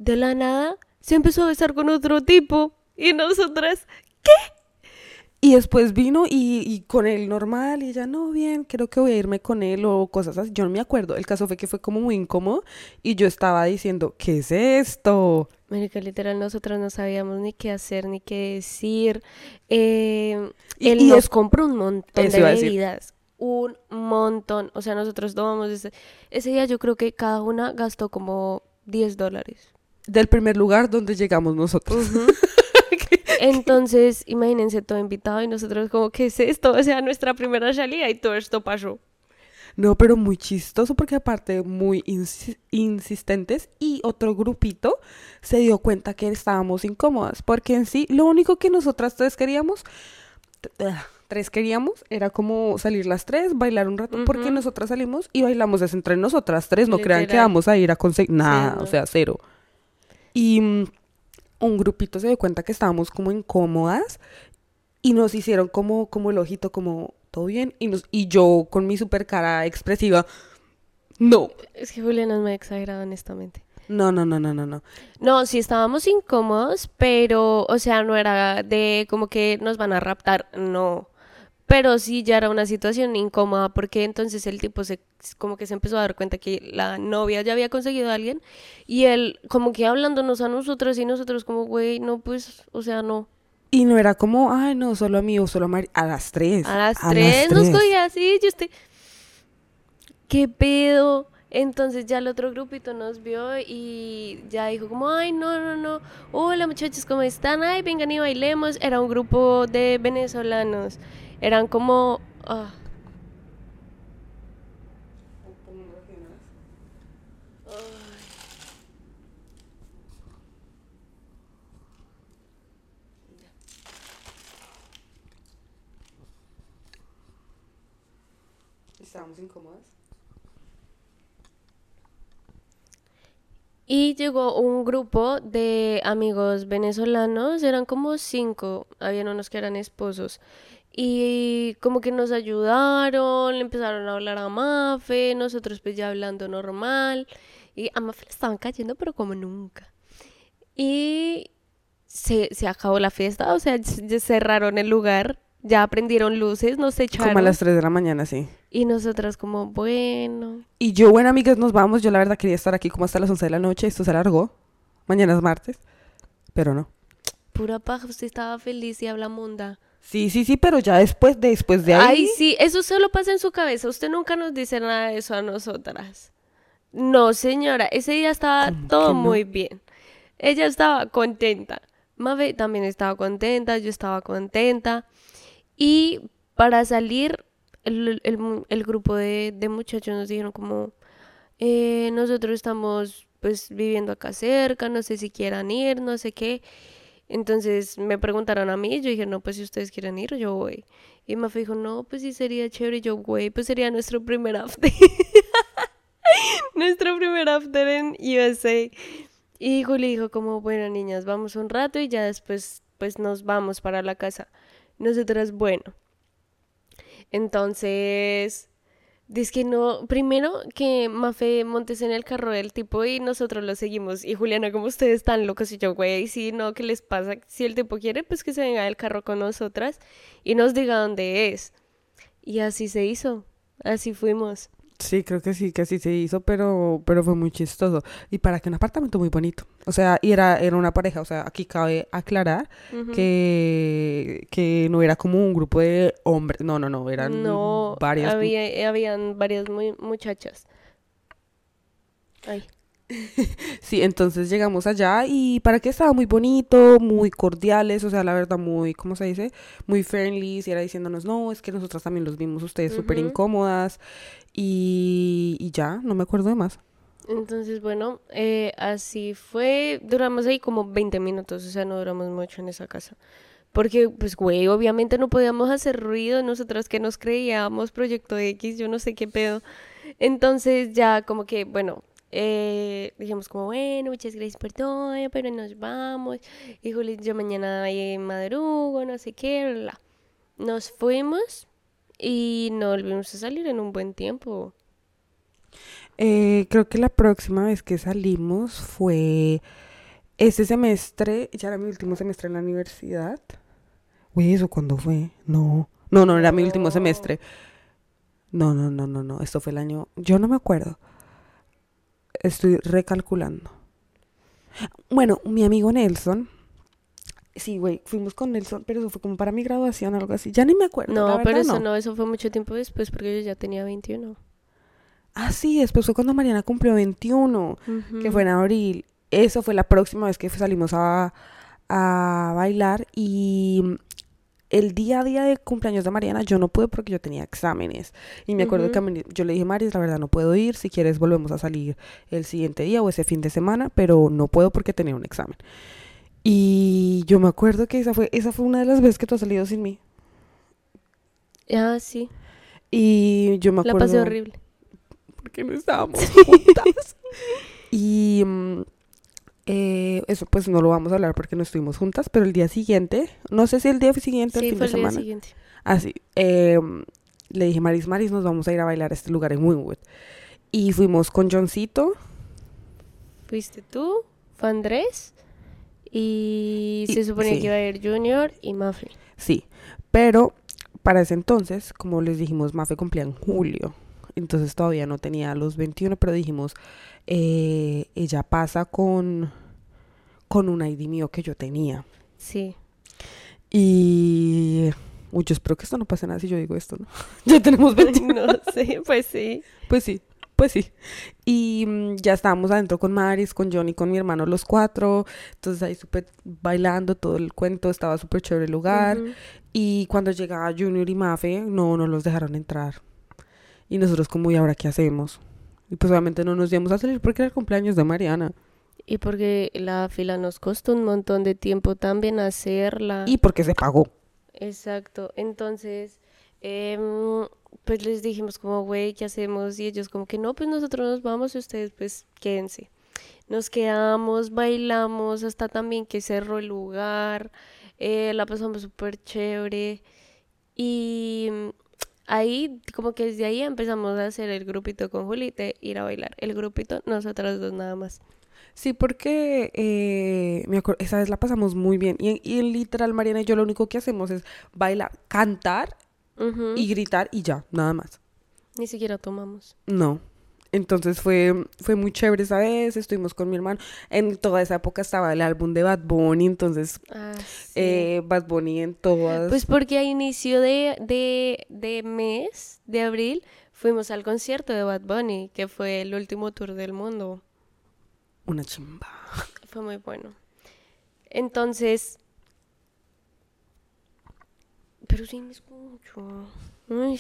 de la nada, se empezó a besar con otro tipo y nosotras... Y después vino y, y con él normal y ella, no, bien, creo que voy a irme con él o cosas así. Yo no me acuerdo. El caso fue que fue como muy incómodo y yo estaba diciendo, ¿qué es esto? Marica, literal, nosotros no sabíamos ni qué hacer ni qué decir. Eh, Y- él y nos es- compró un montón Eso de bebidas. Un montón. O sea, nosotros tomamos ese, ese día, yo creo que cada una gastó como 10 dólares. Del primer lugar donde llegamos nosotros. Entonces, imagínense todo invitado y nosotros como, ¿qué es esto? O sea, nuestra primera salida y todo esto pasó. No, pero muy chistoso porque aparte muy insi- insistentes y otro grupito se dio cuenta que estábamos incómodas porque en sí lo único que nosotras tres queríamos, tres queríamos, era como salir las tres, bailar un rato, porque nosotras salimos y bailamos es entre nosotras tres, no crean que vamos a ir a conseguir nada, no. o sea, cero. Y mm, un grupito se dio cuenta que estábamos como incómodas y nos hicieron como, como el ojito, como todo bien. Y, nos, y yo con mi super cara expresiva, no, Es que Julián es muy exagerado, honestamente. no, no, no, no, no, no. No, sí estábamos incómodos, pero, o sea, no era de como que nos van a raptar, no. Pero sí ya era una situación incómoda porque entonces el tipo se como que se empezó a dar cuenta que la novia ya había conseguido a alguien y él como que hablándonos a nosotros y nosotros como, güey, no, pues, o sea, no. Y no era como, ay, no, solo a mí o solo a Mari. A las tres. A las tres nos tres. cogía así, yo estoy... ¿Qué pedo? Entonces ya el otro grupito nos vio y ya dijo como, ay, no, no, no, hola muchachos, ¿cómo están? Ay, vengan y bailemos. Era un grupo de venezolanos. Eran como... Estábamos incómodas. Y llegó un grupo de amigos venezolanos, eran como cinco, habían unos que eran esposos. Y como que nos ayudaron, le empezaron a hablar a Mafe, nosotros pues ya hablando normal. Y a Mafe le estaban cayendo, pero como nunca. Y se, se acabó la fiesta, o sea, cerraron el lugar, ya prendieron luces, nos echaron. Como a las 3 de la mañana, sí. Y nosotras como, bueno, Y yo, bueno, amigas, nos vamos. Yo la verdad quería estar aquí como hasta las 11 de la noche. Esto se alargó. Mañana es martes. Pero no. pura paja, usted estaba feliz y habla munda. Sí, sí, sí, pero ya después, después de ahí. Ay, sí, eso solo pasa en su cabeza. Usted nunca nos dice nada de eso a nosotras. No, señora, ese día estaba ¿Cómo todo no? muy bien. Ella estaba contenta. Mabe también estaba contenta, yo estaba contenta. Y para salir, el, el grupo de, de muchachos nos dijeron como, eh, nosotros estamos pues viviendo acá cerca, no sé si quieran ir, no sé qué. Entonces me preguntaron a mí, yo dije, no, pues si ustedes quieren ir, yo voy. Y Mafe dijo, no, pues sí sería chévere, yo, güey, pues sería nuestro primer after. nuestro primer after en USA. Y Juli dijo como, bueno, niñas, vamos un rato y ya después, pues nos vamos para la casa. Nosotras, bueno. Entonces, dice que no, primero que Mafe montes en el carro del tipo y nosotros lo seguimos. Y Juliana, como ustedes están locos, y yo, güey, sí, no, ¿qué les pasa? Si el tipo quiere, pues que se venga del carro con nosotras y nos diga dónde es. Y así se hizo, así fuimos. Sí, creo que sí, que así se hizo, pero, pero fue muy chistoso. Y para que un apartamento muy bonito. O sea, y era, era una pareja. O sea, aquí cabe aclarar que, que no era como un grupo de hombres. No, no, no. Eran no, varias. había, habían varias muy, muchachas. Ay. Sí, entonces llegamos allá y para que estaba muy bonito, muy cordiales, o sea, la verdad, muy, ¿cómo se dice? Muy friendly, y era diciéndonos, no, es que nosotras también los vimos ustedes súper Ujú. incómodas y, y ya, no me acuerdo de más. Entonces, bueno, eh, así fue. Duramos ahí como 20 minutos, o sea, no duramos mucho en esa casa. Porque, pues, güey, obviamente no podíamos hacer ruido, nosotras que nos creíamos Proyecto X, yo no sé qué pedo. Entonces, ya como que, bueno, eh, dijimos como, bueno, muchas gracias por todo, pero nos vamos. Y Juli, yo mañana eh, madrugo, no sé qué, bla. Nos fuimos y no volvimos a salir en un buen tiempo. Eh, creo que la próxima vez que salimos fue ese semestre, ya era mi último semestre en la universidad. Uy, ¿eso cuándo fue? No, no, no, era mi último semestre. No, no, no, no, no, esto fue el año, yo no me acuerdo. Estoy recalculando. Bueno, mi amigo Nelson, sí, güey, fuimos con Nelson, pero eso fue como para mi graduación, algo así. Ya ni me acuerdo. la No, pero eso no, eso fue mucho tiempo después porque yo ya tenía 21. Ah, sí, después fue cuando Mariana cumplió 21. que fue en abril. Eso fue la próxima vez que salimos a, a bailar y el día a día de cumpleaños de Mariana yo no pude porque yo tenía exámenes. Y me acuerdo que yo le dije, Maris, la verdad no puedo ir, si quieres volvemos a salir el siguiente día o ese fin de semana, pero no puedo porque tenía un examen. Y yo me acuerdo que esa fue, esa fue una de las veces que tú has salido sin mí. Ah, sí. Y yo me La acuerdo... pasé horrible. porque no estábamos juntas. y mm, eh, eso pues no lo vamos a hablar porque no estuvimos juntas, pero el día siguiente, no sé si el día siguiente o el Sí, fin fue de el día semana. siguiente. Así, eh, le dije, Maris, Maris, nos vamos a ir a bailar a este lugar en Winwood. Y fuimos con Johncito. Fuiste tú, fue Andrés y, Y- se suponía sí. que iba a ir Junior y Mafe. Sí, pero para ese entonces, como les dijimos, Mafe cumplía en julio. Entonces todavía no tenía los 21, pero dijimos, eh, ella pasa con, con un ID mío que yo tenía. Sí. Y... Uy, yo espero que esto no pase nada si yo digo esto, ¿no? ya tenemos 21. no sé, pues sí. Pues sí, pues sí. Y mm, ya estábamos adentro con Maris, con Johnny, con mi hermano, los cuatro. Entonces ahí súper bailando todo el cuento, estaba súper chévere el lugar. Y cuando llegaba Junior y Mafe, no, no los dejaron entrar. Y nosotros como, ¿y ahora qué hacemos? Y pues obviamente no nos íbamos a salir porque era el cumpleaños de Mariana. Y porque la fila nos costó un montón de tiempo también hacerla. Y porque se pagó. Exacto. Entonces, Em, pues les dijimos como, güey, ¿qué hacemos? Y ellos como que no, pues nosotros nos vamos y ustedes pues quédense. Nos quedamos, bailamos hasta también que cerró el lugar, eh, la pasamos súper chévere y ahí como que desde ahí empezamos a hacer el grupito con Julite, ir a bailar. El grupito, nosotras dos nada más. Sí, porque eh, me acuerdo, esa vez la pasamos muy bien. Y, y literal, Mariana y yo lo único que hacemos es bailar, cantar y gritar y ya, nada más. Ni siquiera tomamos. No. Entonces fue, fue muy chévere esa vez, estuvimos con mi hermano. En toda esa época estaba el álbum de Bad Bunny, entonces Ah, sí. eh, Bad Bunny en todas... Pues porque a inicio de, de, de mes, de abril, fuimos al concierto de Bad Bunny, que fue el último tour del mundo. Una chimba. Fue muy bueno. Entonces... Pero sí me escucho. Ay.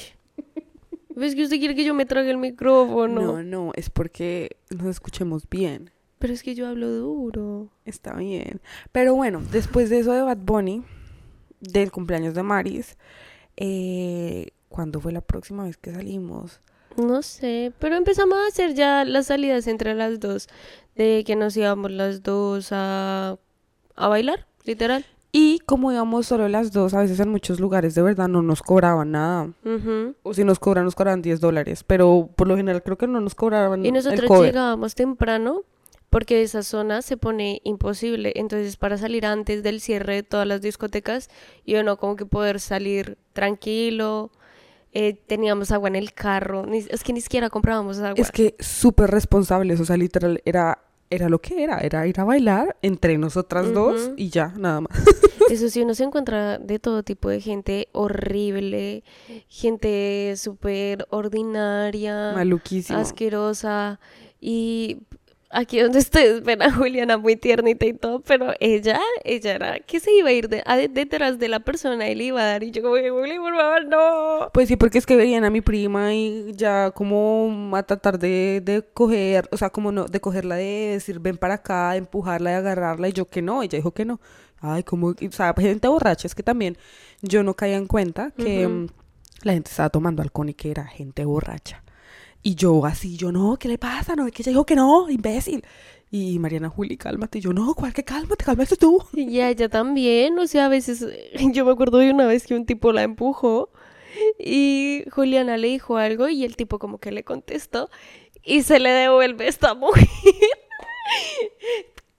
¿Ves que usted quiere que yo me trague el micrófono? No, no, es porque nos escuchemos bien. Pero es que yo hablo duro. Está bien. Pero bueno, después de eso de Bad Bunny, del cumpleaños de Maris, eh, ¿cuándo fue la próxima vez que salimos? No sé, pero empezamos a hacer ya las salidas entre las dos, de que nos íbamos las dos a, a bailar, literal. Y como íbamos solo las dos, a veces en muchos lugares de verdad no nos cobraban nada. O si nos cobran, nos cobran 10 dólares. Pero por lo general creo que no nos cobraban Y el nosotros cover. llegábamos temprano porque esa zona se pone imposible. Entonces, para salir antes del cierre de todas las discotecas, y uno como que poder salir tranquilo. Eh, teníamos agua en el carro. ni- es que ni siquiera comprábamos agua. Es que súper responsables, o sea, literal, era, era lo que era, era ir a bailar entre nosotras dos y ya, nada más. Eso sí, uno se encuentra de todo tipo de gente horrible, gente súper ordinaria, Maluquísimo. asquerosa. Y aquí donde ustedes ven a Juliana muy tiernita y todo, pero ella, ella era que se iba a ir de, a- detrás de la persona y le iba a dar. Y yo como, Juli, por favor, no. Pues sí, porque es que veían a mi prima y ya como a tratar de, de coger, o sea, como no, de cogerla, de decir ven para acá, de empujarla, de agarrarla, y yo que no, ella dijo que no. Ay, como, o sea, gente borracha, es que también yo no caía en cuenta que la gente estaba tomando alcohol y que era gente borracha. Y yo así, yo no, ¿qué le pasa? No, es que ella dijo que no, imbécil. Y Mariana Juli, cálmate. Yo, no, ¿cuál que cálmate? Cálmate tú. Y ella también, o sea, a veces, yo me acuerdo de una vez que un tipo la empujó y Juliana le dijo algo y el tipo como que le contestó y se le devuelve esta mujer.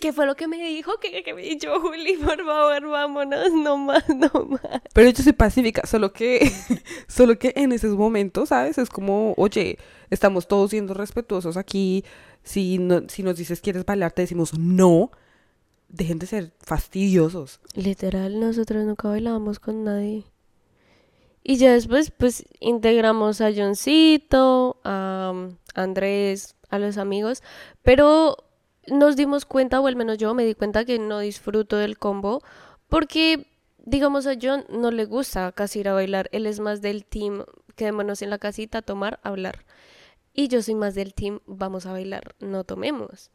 ¿Qué fue lo que me dijo? Que, que me dijo Juli, por favor, vámonos, no más, no más. Pero yo soy pacífica, solo que, solo que en esos momentos, ¿sabes? Es como, oye, estamos todos siendo respetuosos aquí. Si, no, si nos dices quieres bailar, te decimos no. Dejen de ser fastidiosos. Literal, nosotros nunca bailábamos con nadie. Y ya después, pues, integramos a Johncito, a um, Andrés, a los amigos, pero nos dimos cuenta, o al menos yo me di cuenta que no disfruto del combo, porque, digamos, a John no le gusta casi ir a bailar, él es más del team, quedémonos en la casita tomar, hablar. Y yo soy más del team, vamos a bailar, no tomemos.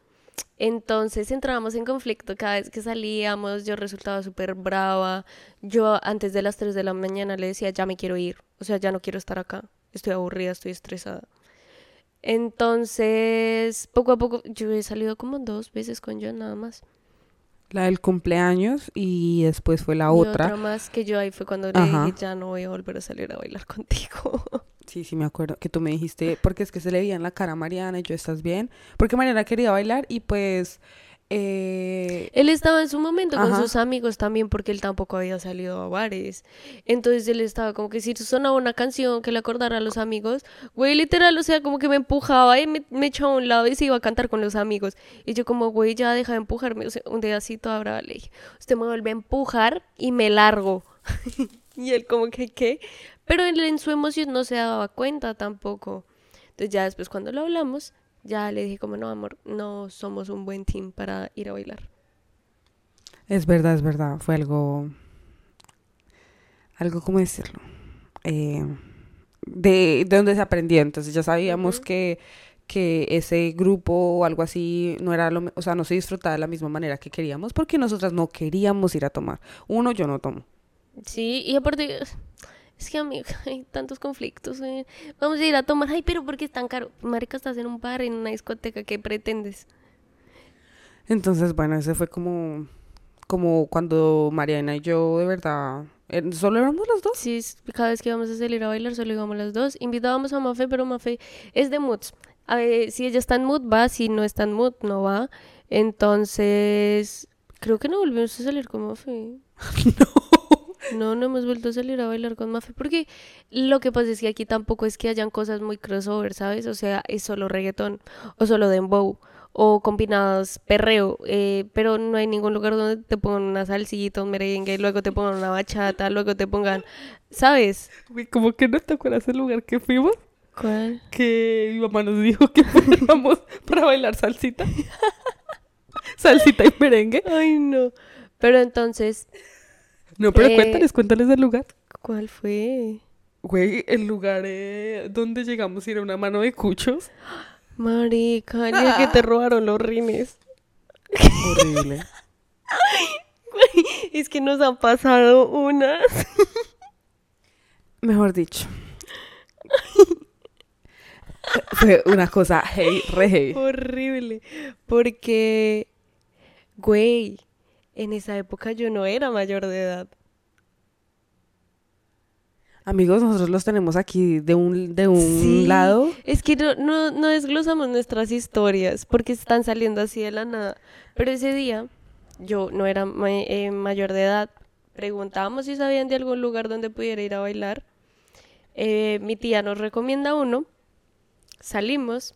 Entonces entrábamos en conflicto cada vez que salíamos, yo resultaba súper brava, yo antes de las 3 de la mañana le decía, ya me quiero ir, o sea, ya no quiero estar acá, estoy aburrida, estoy estresada. Entonces, poco a poco, yo he salido como dos veces con John nada más. La del cumpleaños y después fue la Y otra. más que yo ahí fue cuando le Ajá. dije, ya no voy a volver a salir a bailar contigo. Sí, sí, me acuerdo que tú me dijiste, porque es que se le veía en la cara a Mariana y yo, ¿estás bien? Porque Mariana quería bailar y pues... Eh, Él estaba en su momento con sus amigos también porque él tampoco había salido a bares. Entonces él estaba como que si sonaba una canción que le acordara a los amigos, güey, literal, o sea, como que me empujaba y me, me echaba a un lado y se iba a cantar con los amigos. Y yo como, güey, ya deja de empujarme. O sea, un toda brava le dije, usted me vuelve a empujar y me largo. y él como que, ¿qué? Pero él en su emoción no se daba cuenta tampoco. Entonces ya después cuando lo hablamos, ya le dije como, no, amor, no somos un buen team para ir a bailar. es verdad, es verdad, fue algo... Algo, ¿cómo decirlo? Eh, de, de donde se aprendió, entonces ya sabíamos que, que ese grupo o algo así no era lo, o sea, no se disfrutaba de la misma manera que queríamos porque nosotras no queríamos ir a tomar. Uno, yo no tomo. Sí, y aparte, Es que, amiga, hay tantos conflictos. eh. Vamos a ir a tomar. Ay, pero ¿por qué es tan caro? Marica, estás en un bar, en una discoteca. ¿Qué pretendes? Entonces, bueno, ese fue como, como cuando Mariana y yo de verdad, solo éramos las dos. Sí, cada vez que íbamos a salir a bailar, solo íbamos las dos. Invitábamos a Mafe, pero Mafe es de moods. A ver, si ella está en mood, va. Si no está en mood, no va. Entonces, creo que no volvimos a salir con Mafe. No, no hemos vuelto a salir a bailar con Mafe. Porque lo que pasa es que aquí tampoco es que hayan cosas muy crossover, ¿sabes? O sea, es solo reggaetón o solo dembow o combinados perreo. eh, pero no hay ningún lugar donde te pongan una salsita, un merengue, luego te pongan una bachata, luego te pongan, ¿sabes? Como que no te acuerdas del lugar que fuimos, ¿Cuál? que mi mamá nos dijo que fuéramos para bailar salsita. salsita y merengue. Ay, no. Pero entonces, No, pero Eh, cuéntales, cuéntales del lugar. ¿cuál fue? Güey, el lugar eh, donde llegamos era una mano de cuchos. Marica, día que te robaron los rines. Horrible. Es que nos han pasado unas. Mejor dicho. Fue una cosa heavy, re heavy. Horrible. Porque, güey, en esa época yo no era mayor de edad. Amigos, nosotros los tenemos aquí de un, de un Sí. lado. Es que no, no, no desglosamos nuestras historias porque están saliendo así de la nada. Pero ese día yo no era ma- eh, mayor de edad. Preguntábamos si sabían de algún lugar donde pudiera ir a bailar. Eh, mi tía nos recomienda uno. Salimos.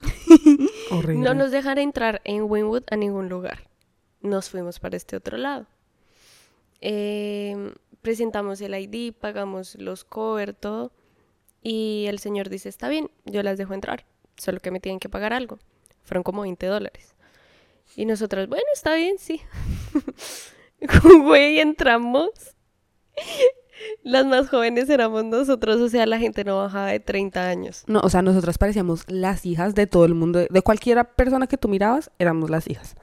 Horrible. No nos dejan entrar en Winwood a ningún lugar. Nos fuimos para este otro lado. Eh, presentamos el ID, pagamos los cover, todo. Y el señor dice, está bien, yo las dejo entrar. Solo que me tienen que pagar algo. Fueron como 20 dólares. Y nosotros, bueno, está bien, sí. Güey, entramos. Las más jóvenes éramos nosotros, o sea, la gente no bajaba de 30 años. No, o sea, nosotras parecíamos las hijas de todo el mundo. De cualquiera persona que tú mirabas, éramos las hijas.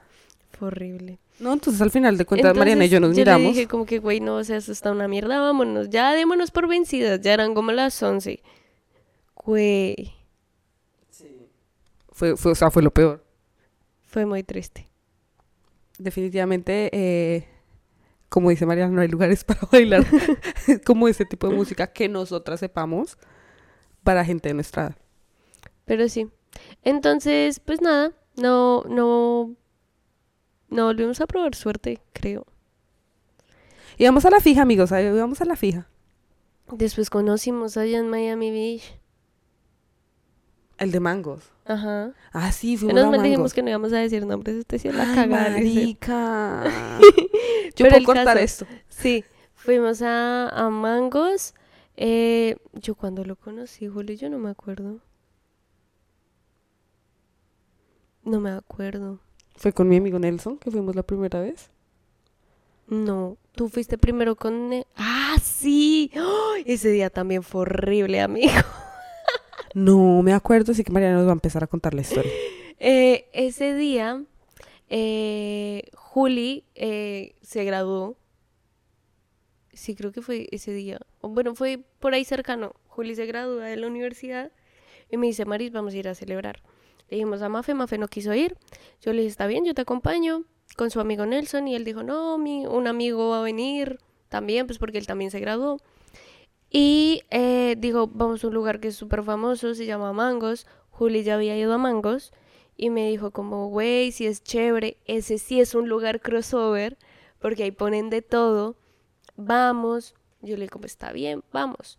Fue horrible. No, entonces al final de cuentas, Mariana y yo nos miramos. le dije como que, güey, no, o sea, está una mierda, vámonos. Ya démonos por vencidas, ya eran como las 11. Güey, Fue, fue, o sea, fue lo peor. fue muy triste. Definitivamente, eh, como dice Mariana, no hay lugares para bailar como ese tipo de música que nosotras sepamos para gente de nuestra edad. Pero sí. Entonces, pues nada, no, no, no volvimos a probar suerte, creo. Y vamos a la fija, amigos, vamos a la fija. Después conocimos allá en Miami Beach. El de mangos. Ajá. Ah, sí, fuimos Menos a mal mangos. dijimos que no íbamos a decir nombres, este sí es la cagada. marica. Yo Pero puedo cortar caso- esto. Sí, fuimos a, a Mangos. Eh, yo cuando lo conocí, Julio, yo no me acuerdo. No me acuerdo. Fue con mi amigo Nelson que fuimos la primera vez. No, tú fuiste primero con... Ne- Ah, sí. Ese día también fue horrible, amigo. No me acuerdo, así que Mariana nos va a empezar a contar la historia. Eh, ese día, eh, Juli eh, se graduó. Sí, creo que fue ese día. Bueno, fue por ahí cercano. Juli se gradúa de la universidad y me dice, Maris, vamos a ir a celebrar. Dijimos a Mafe, Mafe no quiso ir. Yo le dije, está bien, yo te acompaño con su amigo Nelson. Y él dijo, no, mi, un amigo va a venir también, pues porque él también se graduó. Y eh, dijo, vamos a un lugar que es súper famoso, se llama Mangos. Juli ya había ido a Mangos y me dijo como, güey, si es chévere, ese sí es un lugar crossover, porque ahí ponen de todo. Vamos. Yo le dije, como está bien, vamos.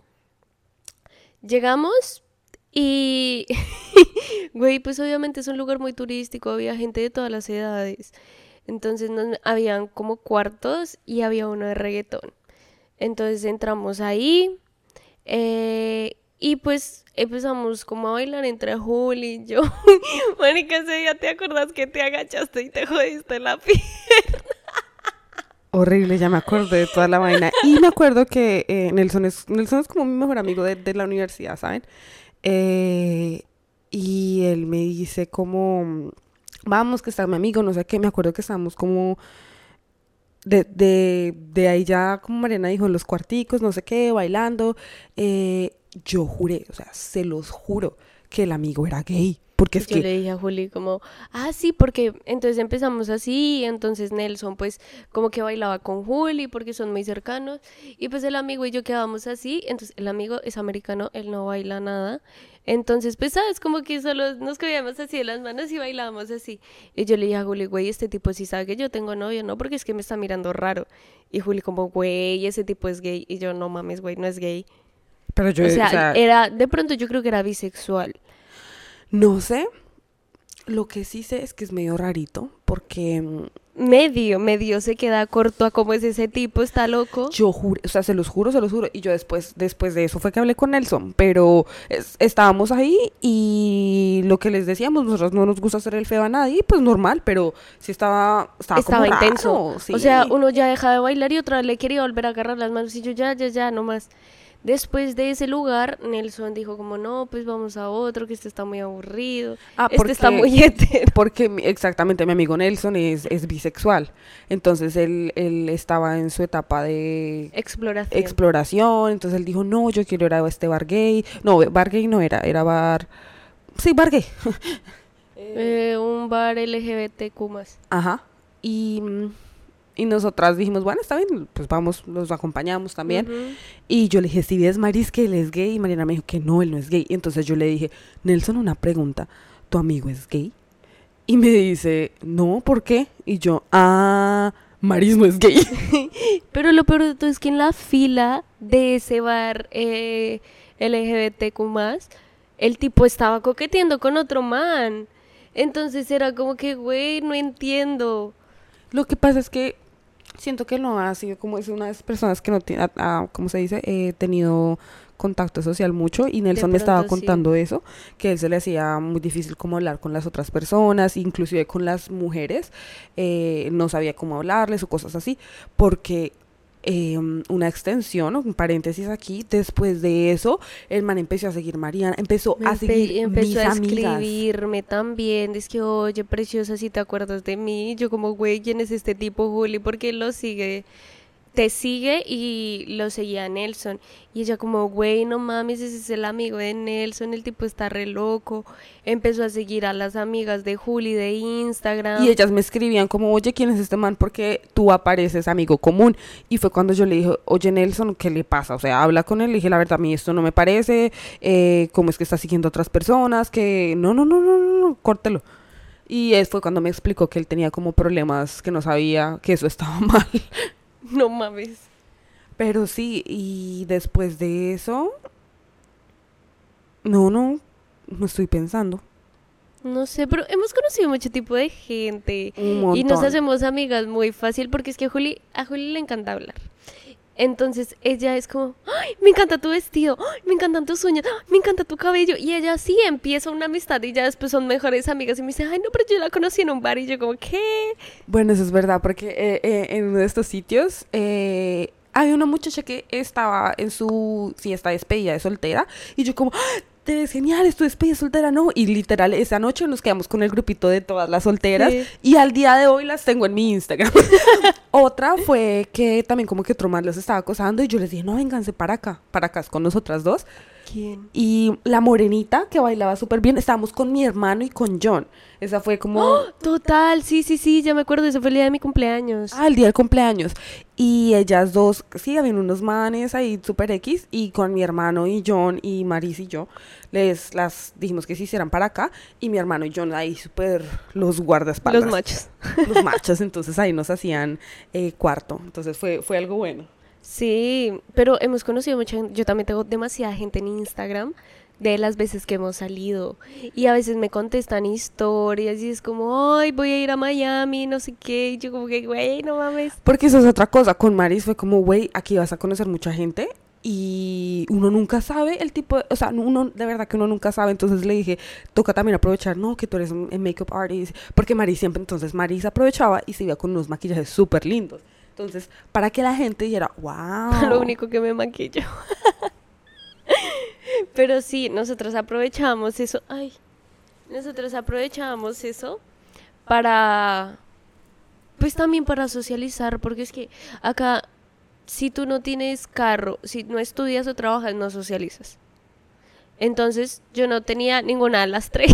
Llegamos y, güey, pues obviamente es un lugar muy turístico, había gente de todas las edades. Entonces nos- habían como cuartos y había uno de reggaetón. Entonces entramos ahí eh, y pues empezamos como a bailar entre Juli y yo. Mónica, ese día te acordás que te agachaste y te jodiste la piel. Horrible, ya me acordé de toda la vaina. Y me acuerdo que eh, Nelson, es, Nelson es como mi mejor amigo de, de la universidad, ¿saben? Eh, y él me dice como, vamos, que está mi amigo, no sé qué. Me acuerdo que estábamos como de, de, de ahí ya, como Mariana dijo, en los cuarticos, no sé qué, bailando, eh, yo juré, o sea, se los juro, que el amigo era gay. Porque es yo que le dije a Juli como, ah, sí, porque entonces empezamos así, entonces Nelson pues como que bailaba con Juli porque son muy cercanos, y pues el amigo y yo quedábamos así, entonces el amigo es americano, él no baila nada, entonces pues sabes, como que solo nos cogíamos así de las manos y bailábamos así, y yo le dije a Juli, güey, este tipo sí sabe que yo tengo novio, ¿no? Porque es que me está mirando raro, y Juli como, güey, ese tipo es gay, y yo, no mames, güey, no es gay. Pero yo, o sea, o sea, era, de pronto yo creo que era bisexual. No sé. Lo que sí sé es que es medio rarito, porque mm, Medio, medio se queda corto a cómo es ese tipo, está loco. yo juro, o sea, se los juro, se los juro. Y yo después, después de eso fue que hablé con Nelson, pero es- estábamos ahí y lo que les decíamos, nosotros no nos gusta hacer el feo a nadie, pues normal, pero sí estaba, estaba, Estaba como intenso. raro, sí. O sea, uno ya deja de bailar y otra vez le quería volver a agarrar las manos y yo ya, ya, ya, nomás. Después de ese lugar, Nelson dijo como, no, pues vamos a otro, que este está muy aburrido. Ah, este está porque- muy hetero. Porque exactamente mi amigo Nelson es, es bisexual. Entonces él, él estaba en su etapa de Exploración. exploración. Entonces él dijo, no, yo quiero ir a este bar gay. No, bar gay no era, era bar... Sí, bar gay. Eh, un bar LGBTQ más. Ajá. Y, mm, y nosotras dijimos, bueno, está bien, pues vamos, los acompañamos también. Y yo le dije, si ves Maris que él es gay, y Mariana me dijo que no, él no es gay. Y entonces yo le dije, Nelson, una pregunta, ¿tu amigo es gay? Y me dice, no, ¿por qué? Y yo, ah, Maris no es gay. Pero lo peor de todo es que en la fila de ese bar eh, LGBTQ más, el tipo estaba coqueteando con otro man. Entonces era como que, güey, no entiendo. Lo que pasa es que siento que no ha sido como es una de esas personas que no tiene, ah, ah, ¿cómo se dice? Eh, tenido contacto social mucho y Nelson me estaba sí. contando eso, que a él se le hacía muy difícil como hablar con las otras personas, inclusive con las mujeres, eh, no sabía cómo hablarles o cosas así, porque eh, una extensión, un paréntesis aquí, después de eso, el man empezó a seguir Mariana, empezó Me a seguir empezó mis a amigas. escribirme también. Es que, oye, preciosa, si te acuerdas de mí. Yo como, güey, ¿quién es este tipo, Juli? Porque lo sigue. Te sigue y lo seguía Nelson. Y ella como, güey, no mames, ese es el amigo de Nelson. El tipo está re loco. Empezó a seguir a las amigas de Juli de Instagram. Y ellas me escribían como, oye, ¿quién es este man? Porque tú apareces amigo común. Y fue cuando yo le dije, oye, Nelson, ¿qué le pasa? O sea, habla con él. Le dije, la verdad, a mí esto no me parece. Eh, ¿Cómo es que está siguiendo a otras personas? Que no, no, no, no, no, no, córtelo. Y fue cuando me explicó que él tenía como problemas, que no sabía que eso estaba mal. No mames. Pero sí, y después de eso, no, no, no estoy pensando. No sé, pero hemos conocido mucho tipo de gente. Un Y nos hacemos amigas muy fácil porque es que a Juli, a Juli le encanta hablar. Entonces ella es como, ¡ay! Me encanta tu vestido, ¡ay! Me encantan tus uñas, ¡ay! Me encanta tu cabello. Y ella sí empieza una amistad y ya después son mejores amigas. Y me dice, ¡ay, no! Pero yo la conocí en un bar. Y yo, como, ¿qué? Bueno, eso es verdad, porque eh, eh, en uno de estos sitios eh, hay una muchacha que estaba en su fiesta de despedida de soltera y yo como, ¡Ah! Te ves genial, es tu despedida de soltera, ¿no? Y literal, esa noche nos quedamos con el grupito de todas las solteras Sí. y al día de hoy las tengo en mi Instagram. Otra fue que también como que otro man los estaba acosando y yo les dije, no, vénganse para acá, para acá con nosotras dos. ¿Quién? Y la morenita que bailaba súper bien, estábamos con mi hermano y con John. Esa fue como... Total, sí, sí, sí, ya me acuerdo. Ese fue el día de mi cumpleaños. Ah, el día del cumpleaños. Y ellas dos, sí, habían unos manes ahí super X. Y con mi hermano y John y Maris y yo, les las dijimos que se hicieran para acá. Y mi hermano y John ahí súper los guardaespaldas. Los machos. Los machos. Entonces ahí nos hacían eh, cuarto. Entonces fue, fue algo bueno. Sí, pero hemos conocido mucha gente. Yo también tengo demasiada gente en Instagram de las veces que hemos salido. Y a veces me contestan historias y es como, ay, voy a ir a Miami, no sé qué. Y yo como que, güey, no mames. Porque eso es otra cosa. Con Maris fue como, güey, aquí vas a conocer mucha gente. Y uno nunca sabe el tipo de, o sea, uno de verdad que uno nunca sabe, entonces le dije, toca también aprovechar, no, que tú eres un makeup artist, porque Maris siempre, entonces Maris aprovechaba y se iba con unos maquillajes súper lindos. Entonces, para que la gente dijera, wow. Lo único que me maquillo. Pero sí, nosotros aprovechamos eso. Ay, nosotros aprovechamos eso para pues también para socializar, porque es que acá, si tú no tienes carro, si no estudias o trabajas, no socializas. Entonces yo no tenía ninguna de las tres.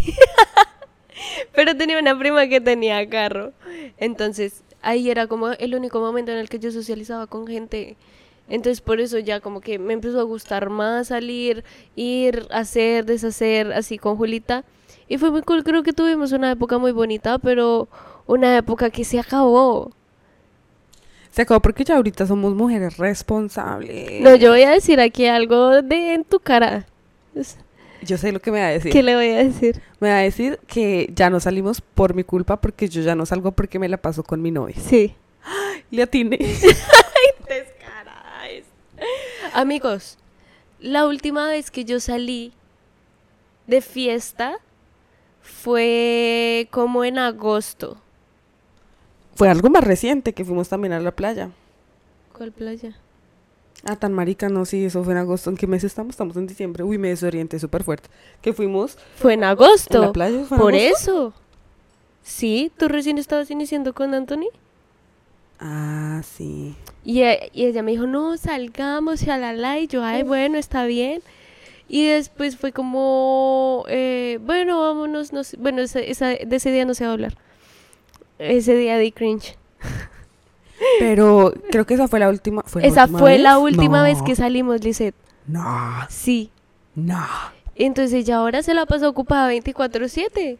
Pero tenía una prima que tenía carro. Entonces ahí era como el único momento en el que yo socializaba con gente. Entonces por eso ya como que me empezó a gustar más salir, ir, hacer, deshacer, así con Julita. Y fue muy cool, creo que tuvimos una época muy bonita, pero una época que se acabó. Se acabó porque ya ahorita somos mujeres responsables. No, yo voy a decir aquí algo de en tu cara. Yo sé lo que me va a decir. ¿Qué le voy a decir? Me va a decir que ya no salimos por mi culpa porque yo ya no salgo porque me la paso con mi novia. Sí. Le atiné. Amigos, la última vez que yo salí de fiesta fue como en agosto. Fue algo más reciente que fuimos también a la playa. ¿Cuál playa? Ah, tan marica, no, sí, eso fue en agosto. ¿En qué mes estamos? Estamos en diciembre. Uy, me desorienté súper fuerte. Que fuimos. Fue en agosto. ¿En la playa? ¿Fue en Por agosto? eso. Sí, tú recién estabas iniciando con Anthony. Ah, sí. Y, e- y ella me dijo, no, salgamos y a la la. Y yo, ay, bueno, está bien. Y después fue como, eh, bueno, vámonos. No sé. Bueno, esa, esa- de ese día no se va a hablar. Ese día de cringe. Pero creo que esa fue la última. ¿fue la Esa última fue vez? la última vez que salimos, Lisette. No, Sí. no. Entonces ya ahora se la pasó ocupada 24/7.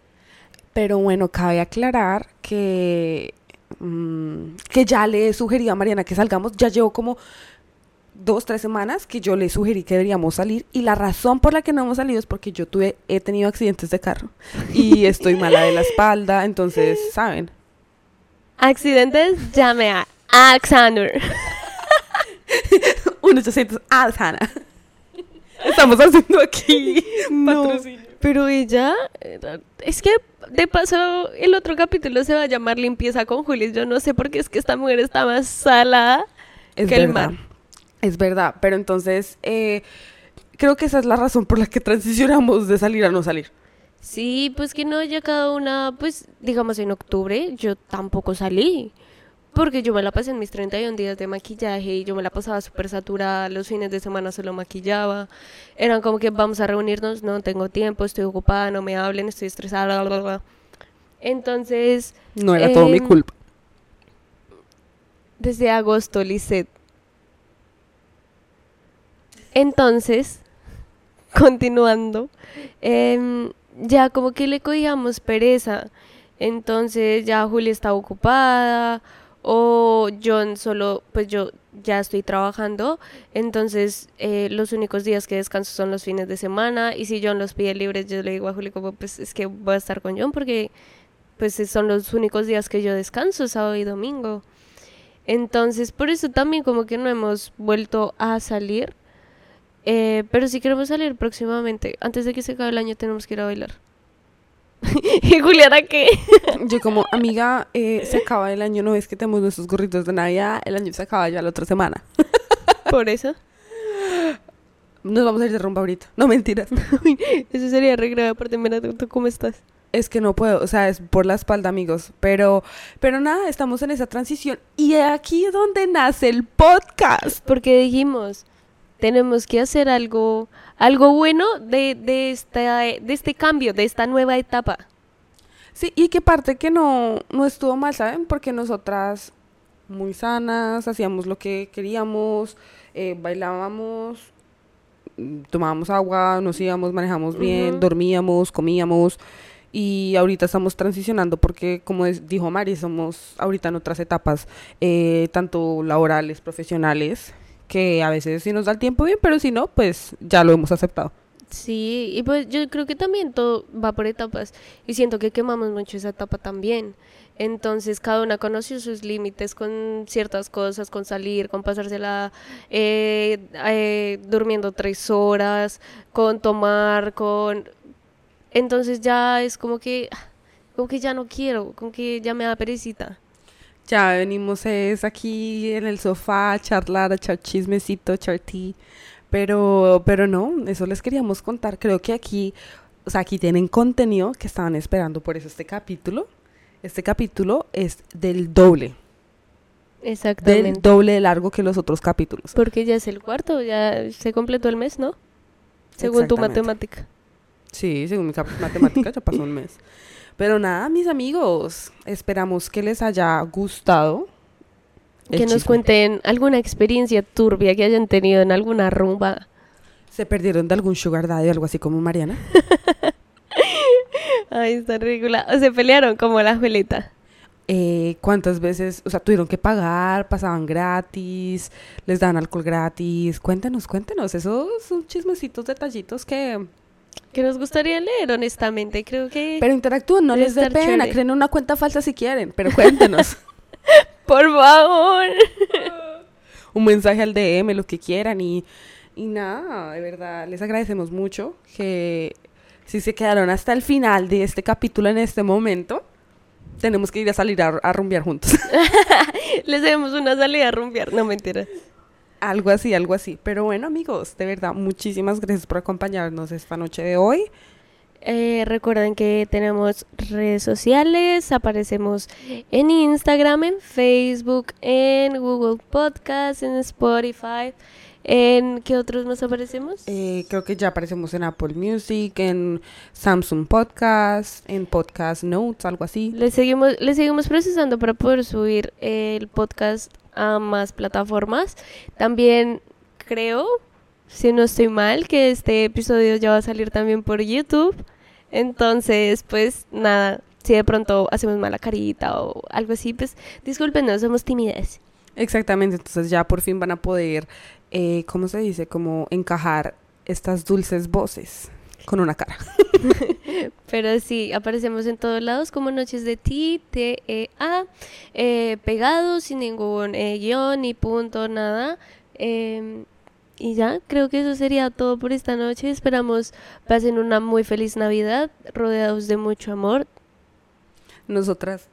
Pero bueno, cabe aclarar que, mm, que ya le sugerí a Mariana que salgamos. Ya llevo como dos, tres semanas que yo le sugerí que deberíamos salir. Y la razón por la que no hemos salido es porque yo tuve, he tenido accidentes de carro. Y estoy mala de la espalda. Entonces, ¿saben? Accidentes, llame a Alexander. 1-800 Alzana. Estamos haciendo aquí No. patrocinio. Pero ella, es que de paso el otro capítulo se va a llamar Limpieza con Julis. Yo no sé por qué es que esta mujer está más salada. Es que el verdad. mar. Es verdad, pero entonces eh, creo que esa es la razón por la que transicionamos de salir a no salir. Sí, pues que no haya cada una, pues digamos en octubre yo tampoco salí. Porque yo me la pasé en mis 31 días de maquillaje y yo me la pasaba súper saturada, los fines de semana solo maquillaba. Eran como que vamos a reunirnos, no tengo tiempo, estoy ocupada, no me hablen, estoy estresada, bla, bla, bla. Entonces, No era todo mi Em, culpa. desde agosto, Lisette. Entonces, continuando, em, ya como que le cogíamos pereza. Entonces ya Julia estaba ocupada o John solo, pues yo ya estoy trabajando. Entonces eh, los únicos días que descanso son los fines de semana. Y si John los pide libres, yo le digo a Julia como pues es que voy a estar con John porque pues son los únicos días que yo descanso, sábado y domingo. Entonces, por eso también como que no hemos vuelto a salir. Eh, pero si queremos salir próximamente, antes de que se acabe el año tenemos que ir a bailar. ¿Y Juliana qué? Yo como amiga, eh, se acaba el año, no es que tenemos nuestros gorritos de Navidad, el año se acaba ya la otra semana. Por eso. Nos vamos a ir de rumba ahorita. No mentiras. Eso sería re grave. Aparte, mira, ¿tú, tú cómo estás? Es que no puedo, o sea, es por la espalda, amigos. Pero, pero nada, estamos en esa transición. Y aquí es donde nace el podcast. Porque dijimos, tenemos que hacer algo, algo bueno de, de, esta, de este cambio, de esta nueva etapa. Sí, y que parte que no, no estuvo mal, ¿saben? Porque nosotras, muy sanas, hacíamos lo que queríamos, eh, bailábamos, tomábamos agua, nos íbamos, manejamos bien, dormíamos, comíamos. Y ahorita estamos transicionando porque, como es- dijo Mari, somos ahorita en otras etapas, eh, tanto laborales, profesionales, que a veces sí nos da el tiempo bien, pero si no, pues ya lo hemos aceptado. Sí, y pues yo creo que también todo va por etapas y siento que quemamos mucho esa etapa también. Entonces cada una conoció sus límites con ciertas cosas, con salir, con pasársela eh, eh, durmiendo tres horas, con tomar, con... Entonces ya es como que, ah, como que ya no quiero, como que ya me da perecita. Ya venimos es aquí en el sofá a charlar, a echar chismecito, a echar. Pero, pero no, eso les queríamos contar. Creo que aquí, o sea, aquí tienen contenido que estaban esperando por eso este capítulo. Este capítulo es del doble. Exactamente. Del doble de largo que los otros capítulos. Porque ya es el cuarto, ya se completó el mes, ¿no? Según tu matemática. Sí, según mi matemática ya pasó un mes. Pero nada, mis amigos, esperamos que les haya gustado. Que nos chisme. cuenten alguna experiencia turbia que hayan tenido en alguna rumba. ¿Se perdieron de algún sugar daddy o algo así como Mariana? Ay, está ridícula. O se pelearon como la Juelita. Eh, ¿Cuántas veces, o sea, tuvieron que pagar, pasaban gratis, les dan alcohol gratis? Cuéntanos, cuéntanos, esos son chismecitos, detallitos que... Que nos gustaría leer, honestamente. Creo que... Pero interactúen, no les dé pena, chévere. creen una cuenta falsa si quieren, pero cuéntenos. Por favor. un mensaje al DM, lo que quieran y, y nada, de verdad, les agradecemos mucho que si se quedaron hasta el final de este capítulo en este momento, tenemos que ir a salir a, a rumbear juntos. Les demos una salida a rumbear. No, mentira. Algo así, algo así. Pero bueno, amigos, de verdad, muchísimas gracias por acompañarnos esta noche de hoy. Eh, recuerden que tenemos redes sociales, aparecemos en Instagram, en Facebook, en Google Podcast, en Spotify. ¿En qué otros más aparecemos? Eh, creo que ya aparecemos en Apple Music, en Samsung Podcast, en Podcast Notes, algo así. Le seguimos, le seguimos procesando para poder subir el podcast a más plataformas. También creo, si no estoy mal, que este episodio ya va a salir también por YouTube. Entonces, pues nada, si de pronto hacemos mala carita o algo así, pues discúlpenos, somos timidez. Exactamente, entonces ya por fin van a poder, eh, ¿cómo se dice? Como encajar estas dulces voces con una cara. Pero sí, aparecemos en todos lados como Noches de Ti, T-E-A, eh, pegados, sin ningún eh, guion ni punto, nada. Em, y ya, creo que eso sería todo por esta noche. Esperamos pasen una muy feliz Navidad, rodeados de mucho amor. Nosotras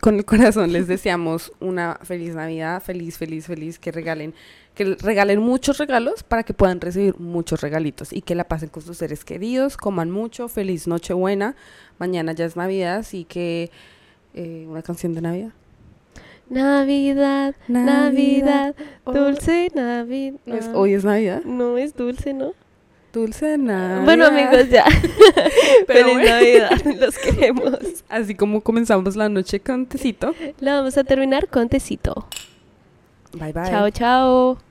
con el corazón les deseamos una feliz Navidad, feliz, feliz, feliz, que regalen, que regalen muchos regalos para que puedan recibir muchos regalitos y que la pasen con sus seres queridos, coman mucho, feliz Nochebuena, mañana ya es Navidad, así que eh, una canción de Navidad. Navidad, Navidad, dulce Navidad. No es- hoy es Navidad. No es dulce, ¿no? Dulce Navidad. Bueno, amigos, ya. Pero Feliz bueno. Navidad, los queremos. Así como comenzamos la noche con tecito. La vamos a terminar con tecito. Bye bye. Chao, chao.